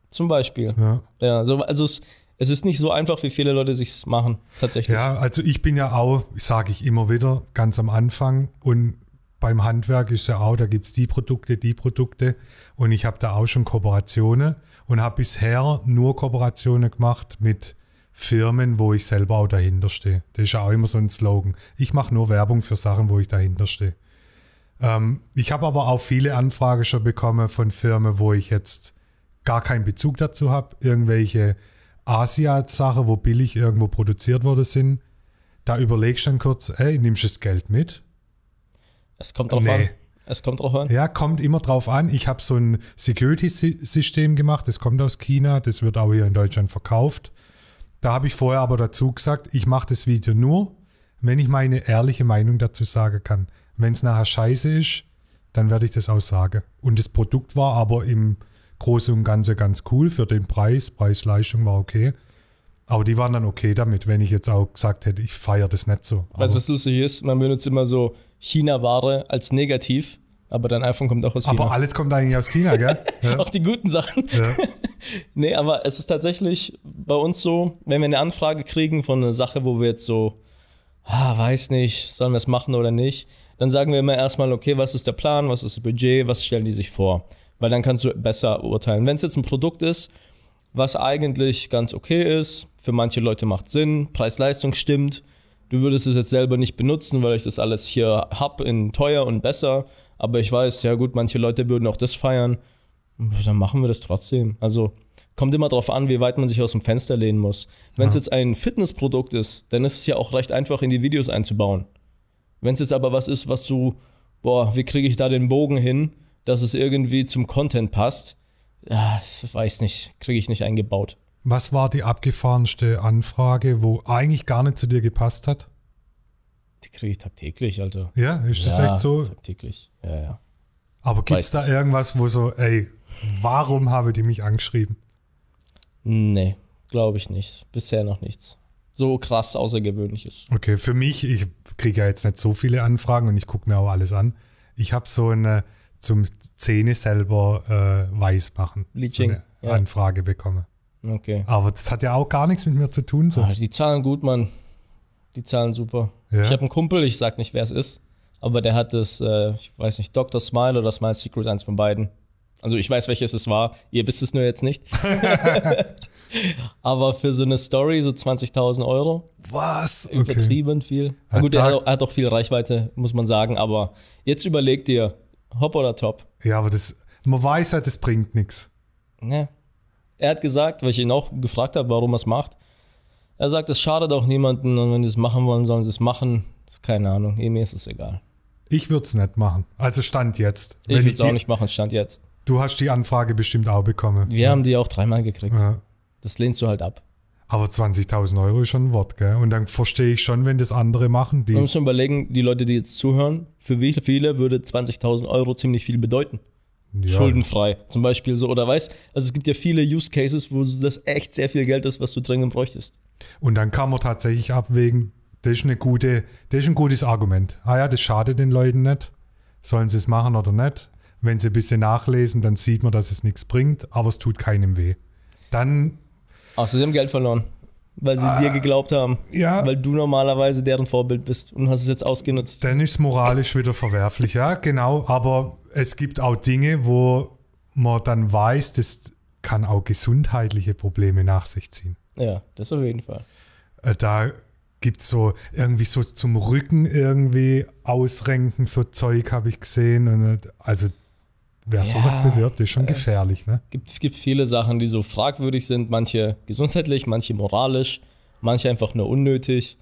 Zum Beispiel. Ja. Ja, so, also es, es ist nicht so einfach, wie viele Leute sich machen, tatsächlich. Ja, also ich bin ja auch, sage ich immer wieder, ganz am Anfang und beim Handwerk ist ja auch, da gibt es die Produkte, die Produkte und ich habe da auch schon Kooperationen und habe bisher nur Kooperationen gemacht mit Firmen, wo ich selber auch dahinter stehe. Das ist ja auch immer so ein Slogan. Ich mache nur Werbung für Sachen, wo ich dahinter stehe. Ähm, ich habe aber auch viele Anfragen schon bekommen von Firmen, wo ich jetzt gar keinen Bezug dazu habe. Irgendwelche Asia-Sachen, wo billig irgendwo produziert worden sind. Da überlegst du dann kurz, ey, nimmst du das Geld mit? Es kommt drauf Nee. an. Es kommt drauf an. Ja, kommt immer drauf an. Ich habe so ein Security-System gemacht, das kommt aus China, das wird auch hier in Deutschland verkauft. Da habe ich vorher aber dazu gesagt, ich mache das Video nur, wenn ich meine ehrliche Meinung dazu sagen kann. Wenn es nachher scheiße ist, dann werde ich das auch sagen. Und das Produkt war aber im Große und Ganze ganz cool für den Preis. Preis-Leistung war okay. Aber die waren dann okay damit, wenn ich jetzt auch gesagt hätte, ich feiere das nicht so. Weißt du, Aber, was lustig ist? Man benutzt immer so China-Ware als negativ, aber dein iPhone kommt auch aus China. aber alles kommt eigentlich aus China, gell? Ja. auch die guten Sachen. ja. Nee, aber es ist tatsächlich bei uns so, wenn wir eine Anfrage kriegen von einer Sache, wo wir jetzt so, ah, weiß nicht, sollen wir es machen oder nicht, dann sagen wir immer erstmal, okay, was ist der Plan, was ist das Budget, was stellen die sich vor? Weil dann kannst du besser urteilen. Wenn es jetzt ein Produkt ist, was eigentlich ganz okay ist, für manche Leute macht Sinn, Preis-Leistung stimmt, du würdest es jetzt selber nicht benutzen, weil ich das alles hier hab in teuer und besser, aber ich weiß, ja gut, manche Leute würden auch das feiern, dann machen wir das trotzdem. Also kommt immer darauf an, wie weit man sich aus dem Fenster lehnen muss. Wenn es Ja. jetzt ein Fitnessprodukt ist, dann ist es ja auch recht einfach in die Videos einzubauen. Wenn es jetzt aber was ist, was du, boah, wie kriege ich da den Bogen hin, dass es irgendwie zum Content passt, ja, weiß nicht, kriege ich nicht eingebaut. Was war die abgefahrenste Anfrage, wo eigentlich gar nicht zu dir gepasst hat? Die kriege ich tagtäglich, Alter. Ja, ist das ja, echt so? Tagtäglich, ja, ja. Aber gibt es da irgendwas, wo so, ey, warum habe die mich angeschrieben? Nee, glaube ich nicht. Bisher noch nichts. So krass Außergewöhnliches. Okay, für mich, ich kriege ja jetzt nicht so viele Anfragen und ich gucke mir auch alles an. Ich habe so eine zum Zähne selber äh, weiß machen. Bleaching, So eine ja. Anfrage bekommen. Okay. Aber das hat ja auch gar nichts mit mir zu tun. So. Ah, die zahlen gut, Mann. Die zahlen super. Ja. Ich habe einen Kumpel, ich sag nicht, wer es ist, aber der hat das, äh, ich weiß nicht, Dr. Smile oder Smile Secret, eins von beiden. Also ich weiß, welches es war. Ihr wisst es nur jetzt nicht. aber für so eine Story so 20.000 Euro, Was? Okay. übertrieben viel. Ja, gut, er hat, auch, er hat auch viel Reichweite, muss man sagen, aber jetzt überleg dir, hopp oder top. Ja, aber das, man weiß ja, das bringt nichts. Ne. Er hat gesagt, weil ich ihn auch gefragt habe, warum er es macht. Er sagt, es schadet auch niemanden und wenn die es machen wollen, sollen sie es machen. Keine Ahnung, eh, mir ist es egal. Ich würde es nicht machen. Also Stand jetzt. Ich will es auch nicht machen, stand jetzt. Du hast die Anfrage bestimmt auch bekommen. Wir haben die auch dreimal gekriegt. Ja. Das lehnst du halt ab. Aber 20.000 Euro ist schon ein Wort, gell? Und dann verstehe ich schon, wenn das andere machen. Man muss mal überlegen, die Leute, die jetzt zuhören, für wie viele würde 20.000 Euro ziemlich viel bedeuten? ja, Schuldenfrei zum Beispiel so. Oder weißt, also es gibt ja viele Use Cases, wo das echt sehr viel Geld ist, was du dringend bräuchtest. Und dann kann man tatsächlich abwägen, das ist, eine gute, das ist ein gutes Argument. Ah ja, das schadet den Leuten nicht. Sollen sie es machen oder nicht? Wenn sie ein bisschen nachlesen, dann sieht man, dass es nichts bringt, aber es tut keinem weh. Dann, Außer sie haben Geld verloren. Weil sie dir geglaubt haben. ja, Weil du normalerweise deren Vorbild bist und hast es jetzt ausgenutzt. dann ist es moralisch wieder verwerflich, ja, genau. Aber es gibt auch Dinge, wo man dann weiß, das kann auch gesundheitliche Probleme nach sich ziehen. Ja, das auf jeden Fall. Äh, da gibt es so irgendwie so zum Rücken irgendwie ausrenken, so Zeug habe ich gesehen. Und, äh, also wer Ja, sowas bewirbt, ist schon es- gefährlich, ne? gibt, gibt viele Sachen, die so fragwürdig sind. Manche gesundheitlich, manche moralisch, manche einfach nur unnötig.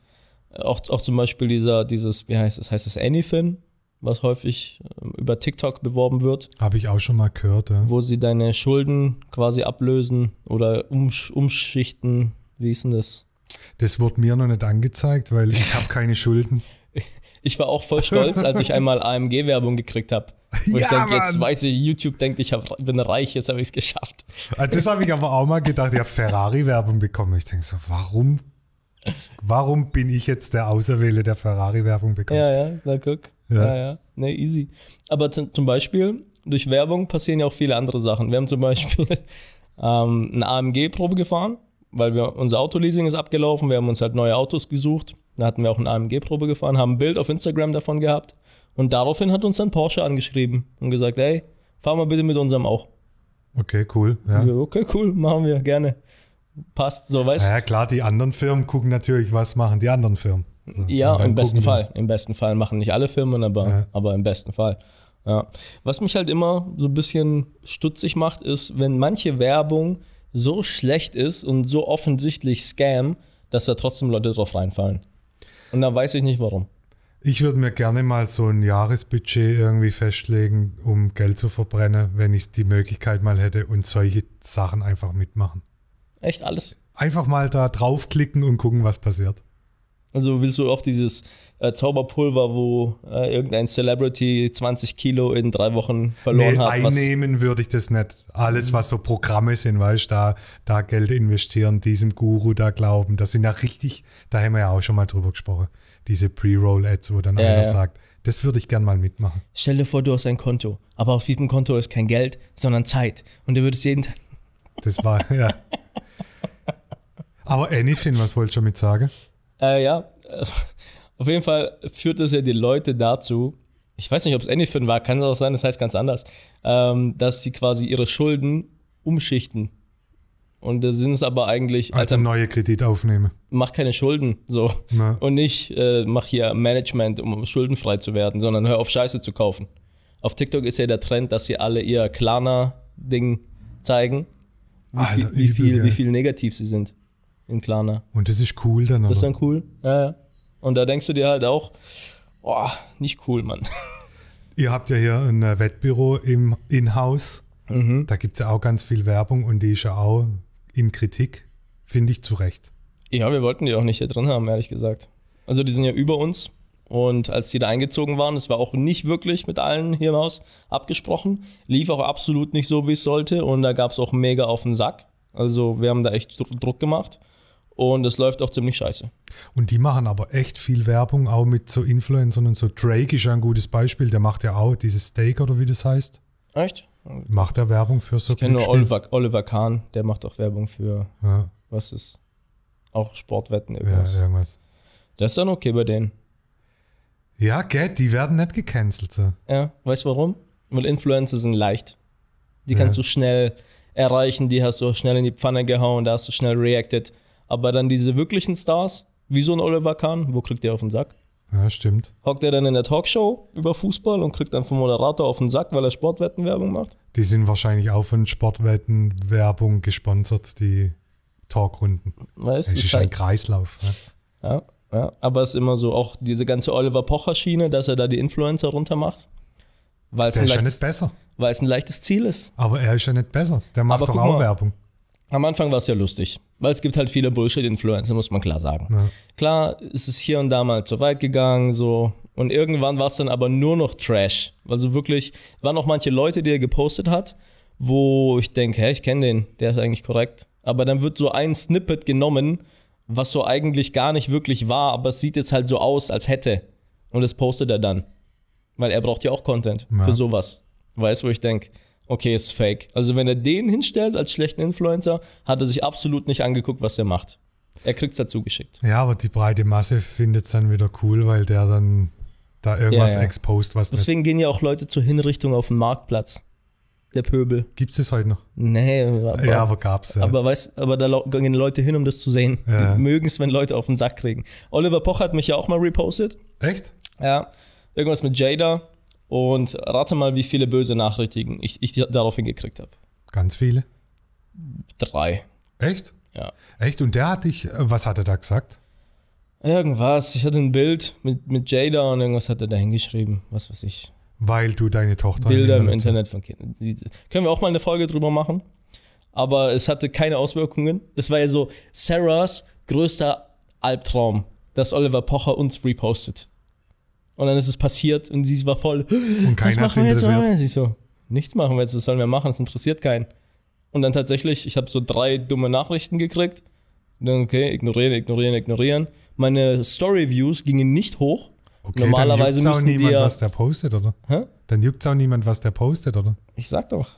Auch, auch zum Beispiel dieser, dieses, wie heißt es, heißt es Anyfin, was häufig ähm, über TikTok beworben wird, Habe ich auch schon mal gehört. Ja. wo sie deine Schulden quasi ablösen oder umsch umschichten. Wie ist denn das? Das wurde mir noch nicht angezeigt, weil ich habe keine Schulden. Ich war auch voll stolz, als ich einmal AMG-Werbung gekriegt habe. Wo ich Ja, denke, jetzt weiß ich, YouTube denkt, ich hab, bin reich, jetzt habe ich es geschafft. Ah, Das habe ich aber auch mal gedacht. Ich habe Ferrari-Werbung bekommen. Ich denke so, warum, warum bin ich jetzt der Auserwählte, der Ferrari-Werbung bekommt? Ja, ja, na guck. Ja. Ja, ja. Nee, easy. Aber zum Beispiel, durch Werbung passieren ja auch viele andere Sachen. Wir haben zum Beispiel ähm, eine AMG-Probe gefahren, weil wir, unser Autoleasing ist abgelaufen, wir haben uns halt neue Autos gesucht. Da hatten wir auch eine AMG-Probe gefahren, haben ein Bild auf Instagram davon gehabt. Und daraufhin hat uns dann Porsche angeschrieben und gesagt, hey, fahr mal bitte mit unserem auch. Okay, cool. Ja. Wir, okay, cool, machen wir, gerne. Passt, so weißt Ja, klar, die anderen Firmen gucken natürlich, was machen die anderen Firmen. So, Ja, im besten die- Fall. Im besten Fall machen nicht alle Firmen, aber, Ja. aber im besten Fall. Ja. Was mich halt immer so ein bisschen stutzig macht, ist, wenn manche Werbung so schlecht ist und so offensichtlich Scam, dass da trotzdem Leute drauf reinfallen. Und da weiß ich nicht warum. Ich würde mir gerne mal so ein Jahresbudget irgendwie festlegen, um Geld zu verbrennen, wenn ich die Möglichkeit mal hätte und solche Sachen einfach mitmachen. Echt alles? Einfach mal da draufklicken und gucken, was passiert. Also willst du auch dieses äh, Zauberpulver, wo äh, irgendein Celebrity 20 Kilo in drei Wochen verloren nee, hat? einnehmen würde ich das nicht. Alles, was so Programme sind, weißt du, da, da Geld investieren, diesem Guru da glauben. Das sind ja richtig, da haben wir ja auch schon mal drüber gesprochen. Diese Pre-Roll-Ads, wo dann Ja, einer ja. sagt, das würde ich gern mal mitmachen. Stell dir vor, du hast ein Konto, aber auf diesem Konto ist kein Geld, sondern Zeit. Und du würdest jeden Tag. Das war, ja. Aber Anything, was wolltest du damit sagen? Äh, ja, äh, auf jeden Fall führt es ja die Leute dazu, ich weiß nicht, ob es Anyfin war, kann auch sein, das heißt ganz anders, ähm, dass die quasi ihre Schulden umschichten. Und da sind es aber eigentlich, Also neue Kredit aufnehmen. mach keine Schulden, so. Ja. Und nicht, äh, mach hier Management, um schuldenfrei zu werden, sondern hör auf, Scheiße zu kaufen. Auf TikTok ist ja der Trend, dass sie alle ihr Klarna-Ding zeigen, wie, Alter, viel, wie, übel, viel, wie viel negativ sie sind in Klarna. Und das ist cool dann, Das ist dann cool. Ja, ja. Und da denkst du dir halt auch, boah, nicht cool, Mann. Ihr habt ja hier ein äh, Wettbüro im In-House. Mhm. Da gibt es ja auch ganz viel Werbung und die ist ja auch in Kritik, finde ich zu Recht. Ja, wir wollten die auch nicht hier drin haben, ehrlich gesagt. Also die sind ja über uns. Und als die da eingezogen waren, das war auch nicht wirklich mit allen hier im Haus abgesprochen. Lief auch absolut nicht so, wie es sollte. Und da gab es auch mega auf den Sack. Also wir haben da echt Dr- Druck gemacht. Und es läuft auch ziemlich scheiße. Und die machen aber echt viel Werbung, auch mit so Influencern und so. Drake ist ja ein gutes Beispiel, der macht ja auch dieses Steak oder wie das heißt. Echt? Macht er Werbung für so Ich kenne nur? Oliver, Oliver Kahn, der macht auch Werbung für, Ja, was ist, auch Sportwetten, ja, irgendwas. irgendwas. Das ist dann okay bei denen. Ja, gell, die werden nicht gecancelt. So. Ja, weißt du warum? Weil Influencer sind leicht. Die Ja. kannst du schnell erreichen, die hast du schnell in die Pfanne gehauen, da hast du schnell reacted. Aber dann diese wirklichen Stars, wie so ein Oliver Kahn, wo kriegt der auf den Sack? Ja, stimmt. Hockt er dann in der Talkshow über Fußball und kriegt dann vom Moderator auf den Sack, weil er Sportwettenwerbung macht? Die sind wahrscheinlich auch von Sportwetten Werbung gesponsert, die Talkrunden. Weißt Es du? ist ein Kreislauf. Ne? Ja, ja, aber es ist immer so, auch diese ganze Oliver Pocher-Schiene, dass er da die Influencer runtermacht. Weil es Der ein, ist ja leichtes- nicht besser. weil es ein leichtes Ziel ist. Aber er ist ja nicht besser. Der macht Aber doch auch mal. Werbung. Am Anfang war es ja lustig, weil es gibt halt viele Bullshit-Influencer, muss man klar sagen. Ja. Klar ist es hier und da mal zu weit gegangen, so. Und irgendwann war es dann aber nur noch Trash. Also wirklich, waren auch manche Leute, die er gepostet hat, wo ich denke, hä, ich kenne den, der ist eigentlich korrekt. Aber dann wird so ein Snippet genommen, was so eigentlich gar nicht wirklich war, aber es sieht jetzt halt so aus, als hätte. Und das postet er dann. Weil er braucht ja auch Content Ja. für sowas. Weißt du, wo ich denke, okay, ist fake. Also wenn er den hinstellt als schlechten Influencer, hat er sich absolut nicht angeguckt, was er macht. Er kriegt es dazu geschickt. Ja, aber die breite Masse findet es dann wieder cool, weil der dann da irgendwas Ja, ja. exposed, was nicht. Deswegen gehen ja auch Leute zur Hinrichtung auf den Marktplatz. Der Pöbel. Gibt es das heute noch? Nee, aber, ja, aber gab's ja. aber, weißt, aber da gehen Leute hin, um das zu sehen. Ja. Die mögen es, wenn Leute auf den Sack kriegen. Oliver Poch hat mich ja auch mal repostet. Echt? Ja, irgendwas mit Jada. Und rate mal, wie viele böse Nachrichten ich, ich darauf hingekriegt habe. Ganz viele. Drei. Echt? Ja. Echt? Und der hat dich, äh, was hat er da gesagt? Irgendwas. Ich hatte ein Bild mit, mit Jada und irgendwas hat er da hingeschrieben. Was weiß ich. Weil du deine Tochter Bilder im Internet- von Kindern. Können wir auch mal eine Folge drüber machen? Aber es hatte keine Auswirkungen. Das war ja so Sarahs größter Albtraum, dass Oliver Pocher uns repostet. Und dann ist es passiert und sie war voll. Und Was keiner hat jetzt? interessiert. Ich so, nichts machen wir jetzt, was sollen wir machen? Das interessiert keinen. Und dann tatsächlich, ich habe so drei dumme Nachrichten gekriegt. Und dann, okay, ignorieren, ignorieren, ignorieren. Meine Story-Views gingen nicht hoch. Okay, Normalerweise dann juckt's auch müssen die niemand, ja- was der postet, oder? Hä? Dann juckt auch niemand, was der postet, oder? Ich sag doch.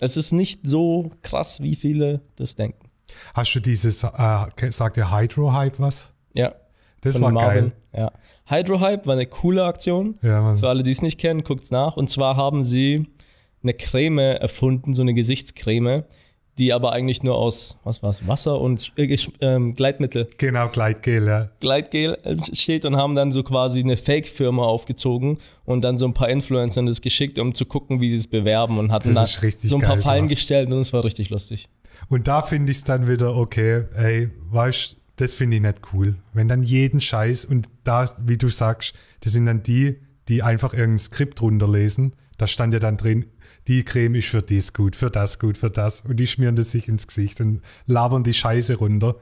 Es ist nicht so krass, wie viele das denken. Hast du dieses, äh, sagt der Hydro-Hype was? Ja. Das von war Marvin. geil. Ja. Hydrohype war eine coole Aktion. Ja, Mann. Für alle, die es nicht kennen, guckt's nach. Und zwar haben sie eine Creme erfunden, so eine Gesichtscreme, die aber eigentlich nur aus, was war's, Wasser und äh, ähm, Gleitmittel, Genau, Gleitgel, ja. Gleitgel steht und haben dann so quasi eine Fake-Firma aufgezogen und dann so ein paar Influencern das geschickt, um zu gucken, wie sie es bewerben und hatten Das da ist richtig so ein paar geil Fallen gemacht. gestellt und es war richtig lustig. Und da finde ich es dann wieder, okay, ey, weißt das finde ich nicht cool. Wenn dann jeden Scheiß und da, wie du sagst, das sind dann die, die einfach irgendein Skript runterlesen. Da stand ja dann drin, die Creme ist für das gut, für das gut, für das. Und die schmieren das sich ins Gesicht und labern die Scheiße runter.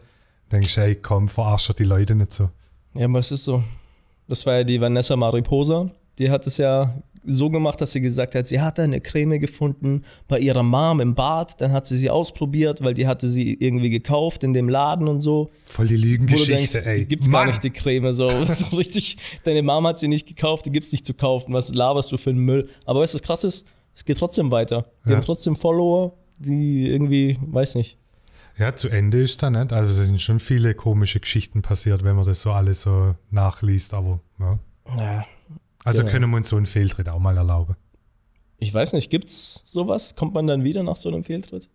Denkst du, ey, komm, verarsch doch die Leute nicht so. Ja, aber es ist so. Das war ja die Vanessa Mariposa. Die hat es ja so gemacht, dass sie gesagt hat, sie hatte eine Creme gefunden bei ihrer Mom im Bad. Dann hat sie sie ausprobiert, weil die hatte sie irgendwie gekauft in dem Laden und so. Voll die Lügengeschichte, denkst, ey. die gibt's gar Mann. nicht, die Creme. So, so richtig, deine Mom hat sie nicht gekauft, die gibt's nicht zu kaufen. Was laberst du für einen Müll? Aber weißt du, was krass ist? Es geht trotzdem weiter. Die Ja. haben trotzdem Follower, die irgendwie, weiß nicht. Ja, zu Ende ist da nicht. Also es sind schon viele komische Geschichten passiert, wenn man das so alles so nachliest, aber ja. Ja, Also Genau. können wir uns so einen Fehltritt auch mal erlauben. Ich weiß nicht, gibt's sowas? Kommt man dann wieder nach so einem Fehltritt?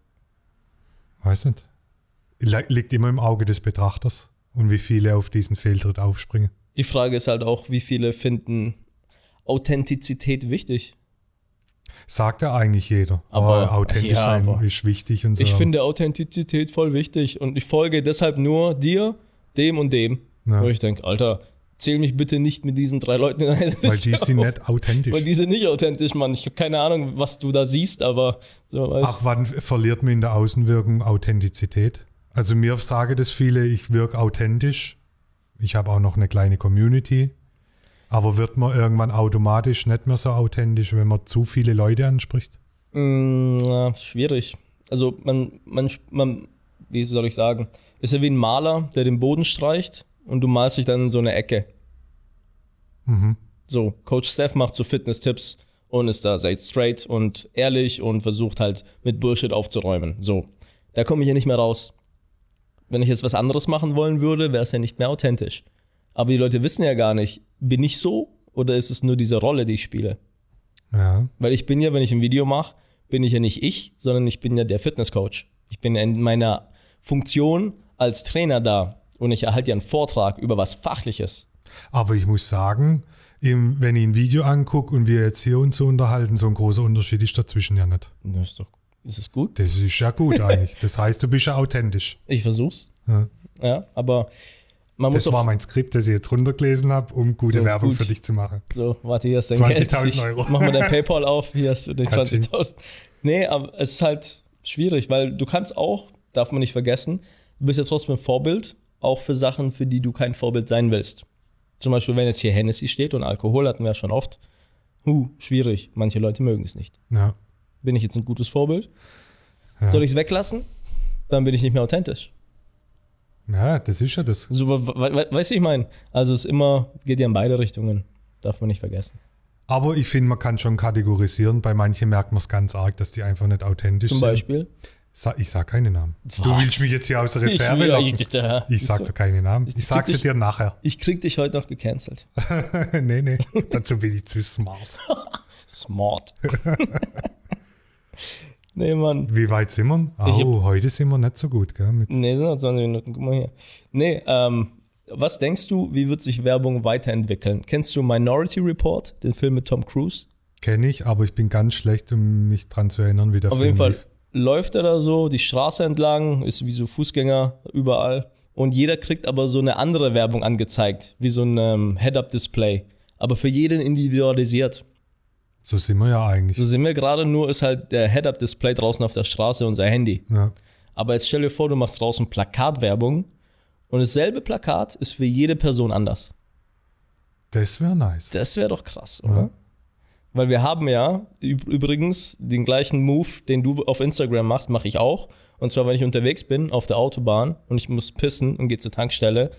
Weiß nicht. Li- Liegt immer im Auge des Betrachters und wie viele auf diesen Fehltritt aufspringen. Die Frage ist halt auch, wie viele finden Authentizität wichtig? Sagt ja eigentlich jeder. Aber- Aber, authentisch ja, sein aber- ist wichtig und so. Ich finde Authentizität voll wichtig und ich folge deshalb nur dir, dem und dem. Ja. Wo ich denke, Alter, zähl mich bitte nicht mit diesen drei Leuten in eine weil Liste die sind auf. nicht authentisch. Weil die sind nicht authentisch, Mann. Ich habe keine Ahnung, was du da siehst, aber so Ab weißt wann verliert man in der Außenwirkung Authentizität? Also mir sagen das viele, ich wirke authentisch. Ich habe auch noch eine kleine Community. Aber wird man irgendwann automatisch nicht mehr so authentisch, wenn man zu viele Leute anspricht? Mm, na, schwierig. Also man, man, man, wie soll ich sagen, ist ja wie ein Maler, der den Boden streicht und du malst dich dann in so eine Ecke. Mhm. So, Coach Steph macht so Fitness-Tipps und ist da sehr straight und ehrlich und versucht halt mit Bullshit aufzuräumen. So, da komme ich ja nicht mehr raus. Wenn ich jetzt was anderes machen wollen würde, wäre es ja nicht mehr authentisch. Aber die Leute wissen ja gar nicht, bin ich so oder ist es nur diese Rolle, die ich spiele? Ja. Weil ich bin ja, wenn ich ein Video mache, bin ich ja nicht ich, sondern ich bin ja der Fitnesscoach. Ich bin in meiner Funktion als Trainer da und ich erhalte ja einen Vortrag über was Fachliches. Aber ich muss sagen, wenn ich ein Video angucke und wir jetzt hier uns so unterhalten, so ein großer Unterschied ist dazwischen ja nicht. Das ist doch, ist es gut? Das ist ja gut eigentlich. Das heißt, du bist ja authentisch. Ich versuch's. Ja. Ja, aber man muss Das war mein Skript, das ich jetzt runtergelesen habe, um gute So, Werbung gut. für dich zu machen. so, warte, hier ist dein 20.000 Geld. Ich- Euro. Mach mal dein PayPal auf, hier hast du die Katsching. 20.000. Nee, aber es ist halt schwierig, weil du kannst auch, darf man nicht vergessen, du bist ja trotzdem ein Vorbild, auch für Sachen, für die du kein Vorbild sein willst. Zum Beispiel, wenn jetzt hier Hennessy steht und Alkohol hatten wir ja schon oft. Huh, schwierig. Manche Leute mögen es nicht. Ja. Bin ich jetzt ein gutes Vorbild? Ja. Soll ich es weglassen? Dann bin ich nicht mehr authentisch. ja, das ist ja das. So, we- we- weißt du, ich meine? Also es immer, geht ja in beide Richtungen. Darf man nicht vergessen. Aber ich finde, man kann schon kategorisieren. Bei manchen merkt man es ganz arg, dass die einfach nicht authentisch Zum sind. Beispiel. Ich sag keine Namen. Du Was? willst mich jetzt hier aus der Ich Reserve locken. eigentlich- ja, Ich sag so. dir keine Namen. Ich, Ich sag sie dir nachher. Ich krieg dich heute noch gecancelt. nee, nee. Dazu bin ich zu smart. Smart. nee, Mann. Wie weit sind wir? Ich hab- Oh, heute sind wir nicht so gut, gell? Mit Nee, sind noch 20 Minuten. Guck mal hier. Nee, ähm, was denkst du, wie wird sich Werbung weiterentwickeln? Kennst du Minority Report, den Film mit Tom Cruise? kenne ich, aber ich bin ganz schlecht, um mich dran zu erinnern, wie der Auf Film jeden Fall lief. Läuft er da so die Straße entlang, ist wie so Fußgänger überall. Und jeder kriegt aber so eine andere Werbung angezeigt, wie so ein ähm, Head-Up-Display. Aber für jeden individualisiert. So sind wir ja eigentlich. So sind wir gerade, nur ist halt der Head-Up-Display draußen auf der Straße unser Handy. Ja. Aber jetzt stell dir vor, du machst draußen Plakatwerbung und dasselbe Plakat ist für jede Person anders. Das wäre nice. Das wäre doch krass, oder? Ja. Weil wir haben ja üb- übrigens den gleichen Move, den du auf Instagram machst, mache ich auch. Und zwar, wenn ich unterwegs bin auf der Autobahn und ich muss pissen und gehe zur Tankstelle.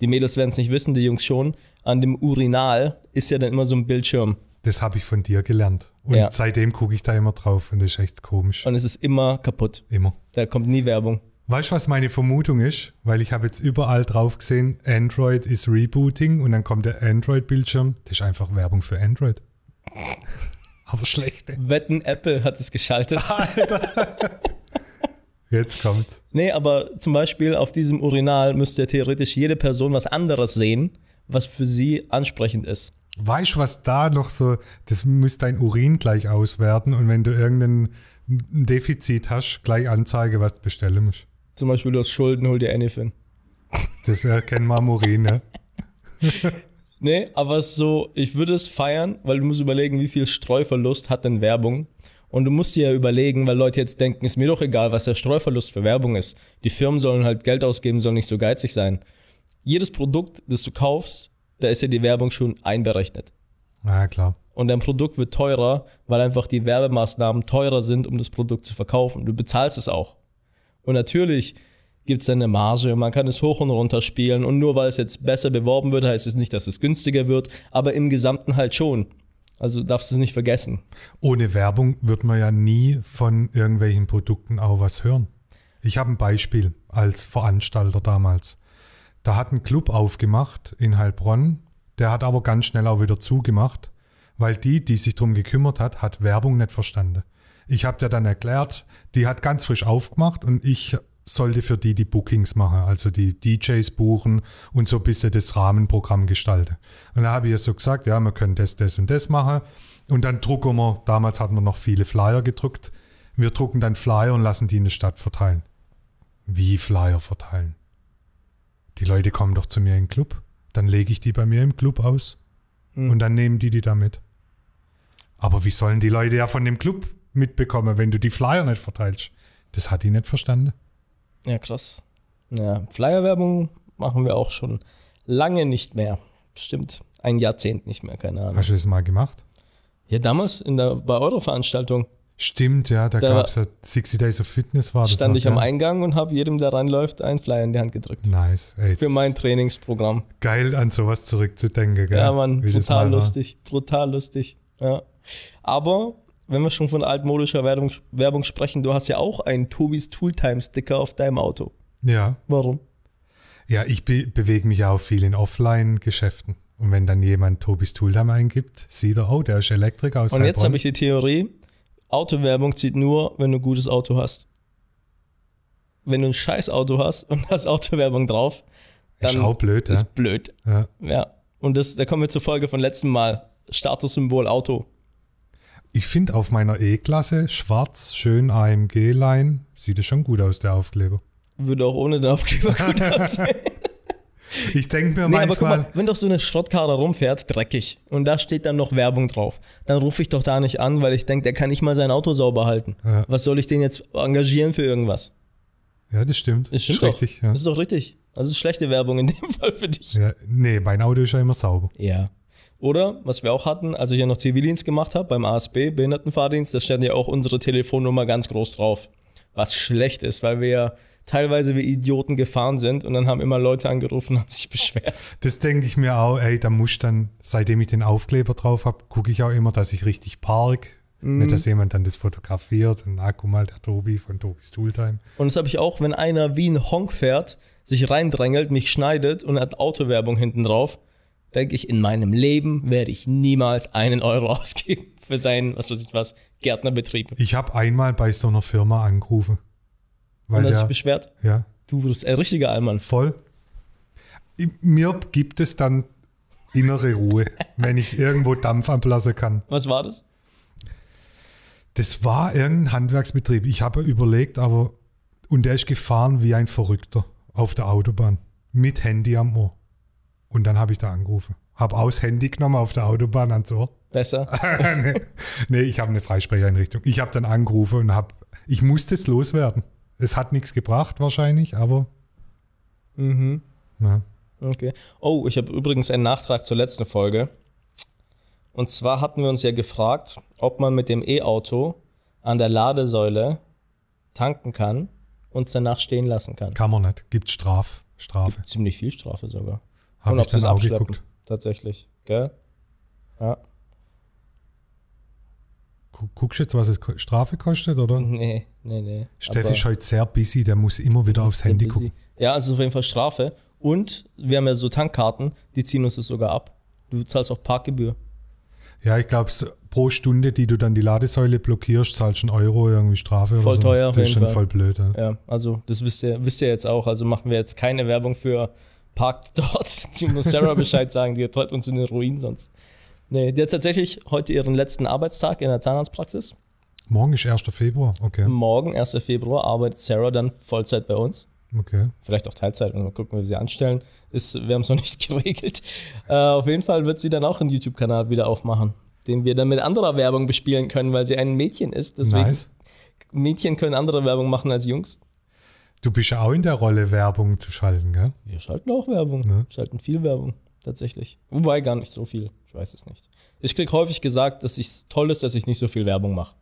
Die Mädels werden es nicht wissen, die Jungs schon. An dem Urinal ist ja dann immer so ein Bildschirm. Das habe ich von dir gelernt. Und Ja. seitdem gucke ich da immer drauf und das ist echt komisch. Und es ist immer kaputt. Immer. Da kommt nie Werbung. Weißt du, was meine Vermutung ist? Weil ich habe jetzt überall drauf gesehen, Android ist Rebooting und dann kommt der Android-Bildschirm. Das ist einfach Werbung für Android. Aber schlechte. Wetten, Apple hat es geschaltet. Jetzt kommt's. Nee, aber zum Beispiel auf diesem Urinal müsste ja theoretisch jede Person was anderes sehen, was für sie ansprechend ist. Weißt du, was da noch so, das muss dein Urin gleich auswerten und wenn du irgendein Defizit hast, gleich anzeige, was du bestellen musst. Zum Beispiel, du hast Schulden, hol dir Anyfin. Das erkennen wir am Urin, ne? Nee, aber so, ich würde es feiern, weil du musst überlegen, wie viel Streuverlust hat denn Werbung. Und du musst dir ja überlegen, weil Leute jetzt denken, ist mir doch egal, was der Streuverlust für Werbung ist. Die Firmen sollen halt Geld ausgeben, sollen nicht so geizig sein. Jedes Produkt, das du kaufst, da ist ja die Werbung schon einberechnet. Ja, klar. Und dein Produkt wird teurer, weil einfach die Werbemaßnahmen teurer sind, um das Produkt zu verkaufen. Du bezahlst es auch. Und natürlich gibt es eine Marge, man kann es hoch und runter spielen und nur weil es jetzt besser beworben wird, heißt es nicht, dass es günstiger wird, aber im Gesamten halt schon. Also darfst du es nicht vergessen. Ohne Werbung wird man ja nie von irgendwelchen Produkten auch was hören. Ich habe ein Beispiel als Veranstalter damals. Da hat ein Club aufgemacht in Heilbronn, der hat aber ganz schnell auch wieder zugemacht, weil die, die sich darum gekümmert hat, hat Werbung nicht verstanden. Ich habe dir dann erklärt, die hat ganz frisch aufgemacht und ich sollte für die die Bookings machen, also die DJs buchen und so ein bisschen das Rahmenprogramm gestalten. Und da habe ich ja so gesagt, ja, wir können das, das und das machen. Und dann drucken wir, damals hatten wir noch viele Flyer gedruckt, wir drucken dann Flyer und lassen die in der Stadt verteilen. Wie Flyer verteilen? Die Leute kommen doch zu mir in den Club, dann lege ich die bei mir im Club aus Mhm. und dann nehmen die die da mit. Aber wie sollen die Leute ja von dem Club mitbekommen, wenn du die Flyer nicht verteilst? Das hat die nicht verstanden. Ja, krass. Ja, Flyer-Werbung machen wir auch schon lange nicht mehr. Bestimmt ein Jahrzehnt nicht mehr, keine Ahnung. Hast du das mal gemacht? Ja, damals in der, bei eurer Veranstaltung Stimmt, ja, da, Da gab es ja 60 Days of Fitness war das stand noch, ich am ja. Eingang und habe jedem, der reinläuft, einen Flyer in die Hand gedrückt. Nice. Ey, Für mein Trainingsprogramm. geil an sowas zurückzudenken, gell? Ja, Mann, Wie das brutal lustig. Brutal lustig. Ja. Aber, wenn wir schon von altmodischer Werbung, Werbung sprechen, du hast ja auch einen Tobis Tooltime-Sticker auf deinem Auto. Ja. Warum? Ja, ich be bewege mich ja auch viel in Offline-Geschäften. Und wenn dann jemand Tobis Tooltime eingibt, sieht er, oh, der ist Elektriker aus Und jetzt habe ich die Theorie, Autowerbung zieht nur, wenn du ein gutes Auto hast. Wenn du ein scheiß Auto hast und hast Autowerbung drauf, Ist dann auch blöd, ja. ist blöd. ja. Ja. Und das, da kommen wir zur Folge von letztem Mal. Statussymbol Auto. Ich finde auf meiner E-Klasse schwarz, schön AMG-Line, sieht es schon gut aus, der Aufkleber. Würde auch ohne den Aufkleber gut aussehen. Ich denke mir Nee, aber guck manchmal, mal, wenn doch so eine Schrottkarre rumfährt, dreckig, und da steht dann noch Werbung drauf, dann rufe ich doch da nicht an, weil ich denke, der kann nicht mal sein Auto sauber halten. Ja. Was soll ich den jetzt engagieren für irgendwas? ja, das stimmt. Das stimmt ist doch. richtig. Ja. Das ist doch richtig. Das ist schlechte Werbung in dem Fall für dich. Ja, nee, mein Auto ist ja immer sauber. Ja. Oder, was wir auch hatten, als ich ja noch Zivildienst gemacht habe, beim ASB, Behindertenfahrdienst, da stand ja auch unsere Telefonnummer ganz groß drauf. Was schlecht ist, weil wir ja teilweise wie Idioten gefahren sind und dann haben immer Leute angerufen und haben sich beschwert. Das denke ich mir auch, ey, da muss ich dann, seitdem ich den Aufkleber drauf habe, gucke ich auch immer, dass ich richtig park. Mhm. Nicht, dass jemand dann das fotografiert und ah, guck mal, der Tobi von Tobis Tooltime. Und das habe ich auch, wenn einer wie ein Honk fährt, sich reindrängelt, mich schneidet und hat Autowerbung hinten drauf, denke ich, in meinem Leben werde ich niemals einen Euro ausgeben für deinen, was weiß ich was, Gärtnerbetrieb. Ich habe einmal bei so einer Firma angerufen. Weil Und hat sich beschwert. ja, Du bist ein richtiger Allmann. voll. Mir gibt es dann innere Ruhe, wenn ich irgendwo Dampf ablassen kann. Was war das? Das war irgendein Handwerksbetrieb. Ich habe überlegt, aber und der ist gefahren wie ein Verrückter auf der Autobahn mit Handy am Ohr. Und dann habe ich da angerufen. Habe aus Handy genommen auf der Autobahn ans Ohr. Besser. nee, nee, ich habe eine Freisprecheinrichtung. Ich habe dann angerufen und habe, ich musste es loswerden. Es hat nichts gebracht wahrscheinlich, aber mhm. ja. Okay. Oh, ich habe übrigens einen Nachtrag zur letzten Folge. Und zwar hatten wir uns ja gefragt, ob man mit dem E-Auto an der Ladesäule tanken kann und es danach stehen lassen kann. kann man nicht. Gibt Straf, Strafe. Ziemlich viel Strafe sogar. Habe und ich ob sie es abschleppen. geguckt. Tatsächlich. Gell? Ja. Gu- Guckst du jetzt, was es Strafe kostet, oder? Nee, nee, nee. Steffi ist heute sehr busy, der muss immer wieder aufs Handy busy. gucken. Ja, also auf jeden Fall Strafe. Und wir haben ja so Tankkarten, die ziehen uns das sogar ab. Du zahlst auch Parkgebühr. Ja, ich glaube, pro Stunde, die du dann die Ladesäule blockierst, zahlst du einen Euro irgendwie Strafe Voll oder so. teuer auf Das ist schon Fall. voll blöd. Ja. Ja, also das wisst ihr, wisst ihr jetzt auch. Also machen wir jetzt keine Werbung für Parkt dort. Die muss Sarah Bescheid sagen, die treibt uns in den Ruin sonst. Nee, die hat tatsächlich heute ihren letzten Arbeitstag in der Zahnarztpraxis. Morgen ist 1. Februar. Okay. Morgen, 1. Februar, arbeitet Sarah dann Vollzeit bei uns. okay. Vielleicht auch Teilzeit, mal gucken, wie wir sie anstellen. Ist, wir haben es noch nicht geregelt. Äh, auf jeden Fall wird sie dann auch einen YouTube-Kanal wieder aufmachen. den wir dann mit anderer Werbung bespielen können, weil sie ein Mädchen ist. Deswegen Nice. Mädchen können andere Werbung machen als Jungs. Du bist ja auch in der Rolle, Werbung zu schalten, gell? Wir schalten auch Werbung. Ne? Wir schalten viel Werbung, tatsächlich. Wobei gar nicht so viel. Ich weiß es nicht. Ich krieg häufig gesagt, dass es toll ist, dass ich nicht so viel Werbung mache.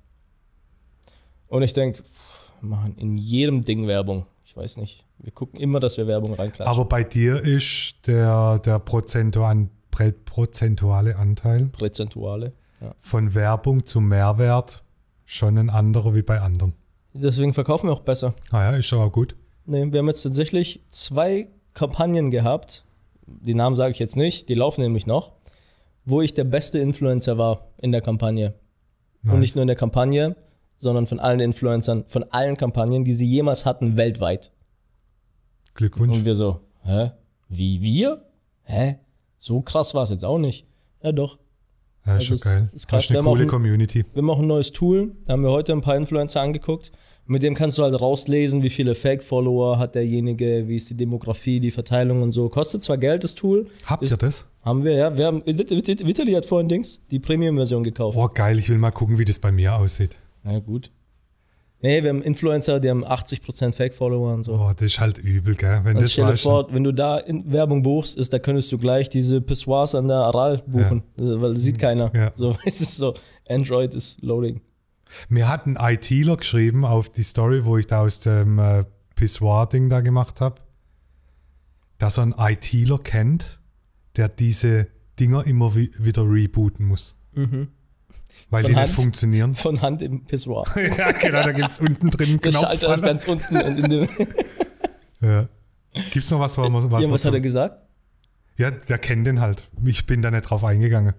Und ich denke, wir machen in jedem Ding Werbung. Ich weiß nicht. Wir gucken immer, dass wir Werbung reinklatschen. Aber bei dir ist der, der prozentuan, prozentuale Anteil Präzentuale. Ja. von Werbung zu Mehrwert schon ein anderer wie bei anderen. Deswegen verkaufen wir auch besser. Ah ja, ist aber gut. Nee, wir haben jetzt tatsächlich zwei Kampagnen gehabt. Die Namen sage ich jetzt nicht, die laufen nämlich noch, wo ich der beste Influencer war in der Kampagne. Nice. Und nicht nur in der Kampagne, sondern von allen Influencern, von allen Kampagnen, die sie jemals hatten, weltweit. Glückwunsch. Und wir so, hä? Wie wir? Hä? So krass war es jetzt auch nicht. Ja, doch. Ja, ist Also schon es geil. ist krass. Hast eine coole Community. Wir machen ein neues Tool. Da haben wir heute ein paar Influencer angeguckt. Mit dem kannst du halt rauslesen, wie viele Fake-Follower hat derjenige, wie ist die Demografie, die Verteilung und so. Kostet zwar Geld, das Tool. Habt Ist- ihr das? Haben wir, ja. Wir haben, Vitali hat vorhin Dings, die Premium-Version gekauft. Oh, geil. Ich will mal gucken, wie das bei mir aussieht. Na gut. Nee, wir haben Influencer, die haben 80% Fake-Follower und so. Oh, das ist halt übel, gell? Wenn Und das stell dir weißt, vor, wenn du da Werbung buchst, ist, da könntest du gleich diese Pissoirs an der Aral buchen, äh, weil das sieht keiner. Ja. So, weißt du, so, Android ist loading. Mir hat ein ITler geschrieben auf die Story, wo ich da aus dem äh, Pissoir-Ding da gemacht habe, dass er einen ITler kennt, der diese Dinger immer wi wieder rebooten muss. Weil Von die Hand? nicht funktionieren. Von Hand im Pissoir. ja, genau, da gibt es unten drin einen Der. Schalter ist ganz unten. In dem, ja. Gibt es noch was, was, was, ja, was so, hat er gesagt? Ja, der kennt den halt. Ich bin da nicht drauf eingegangen.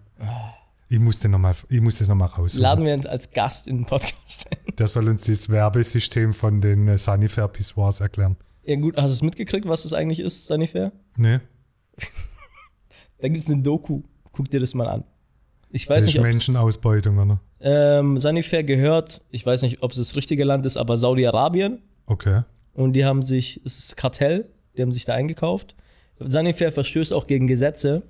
Ich muss, den noch mal, ich muss das nochmal raus. Laden wir uns als Gast in den Podcast ein. Der soll uns das Werbesystem von den äh, Sanifair Pissoirs erklären. Ja gut, hast du es mitgekriegt, was das eigentlich ist, Sanifair? Ne? Da gibt es eine Doku. Guck dir das mal an. Ich weiß ist nicht, ob Menschenausbeutung, oder? ähm, Sanifair gehört, ich weiß nicht, ob es das richtige Land ist, aber Saudi-Arabien. Okay. Und die haben sich, es ist Kartell, die haben sich da eingekauft. Sanifair verstößt auch gegen Gesetze,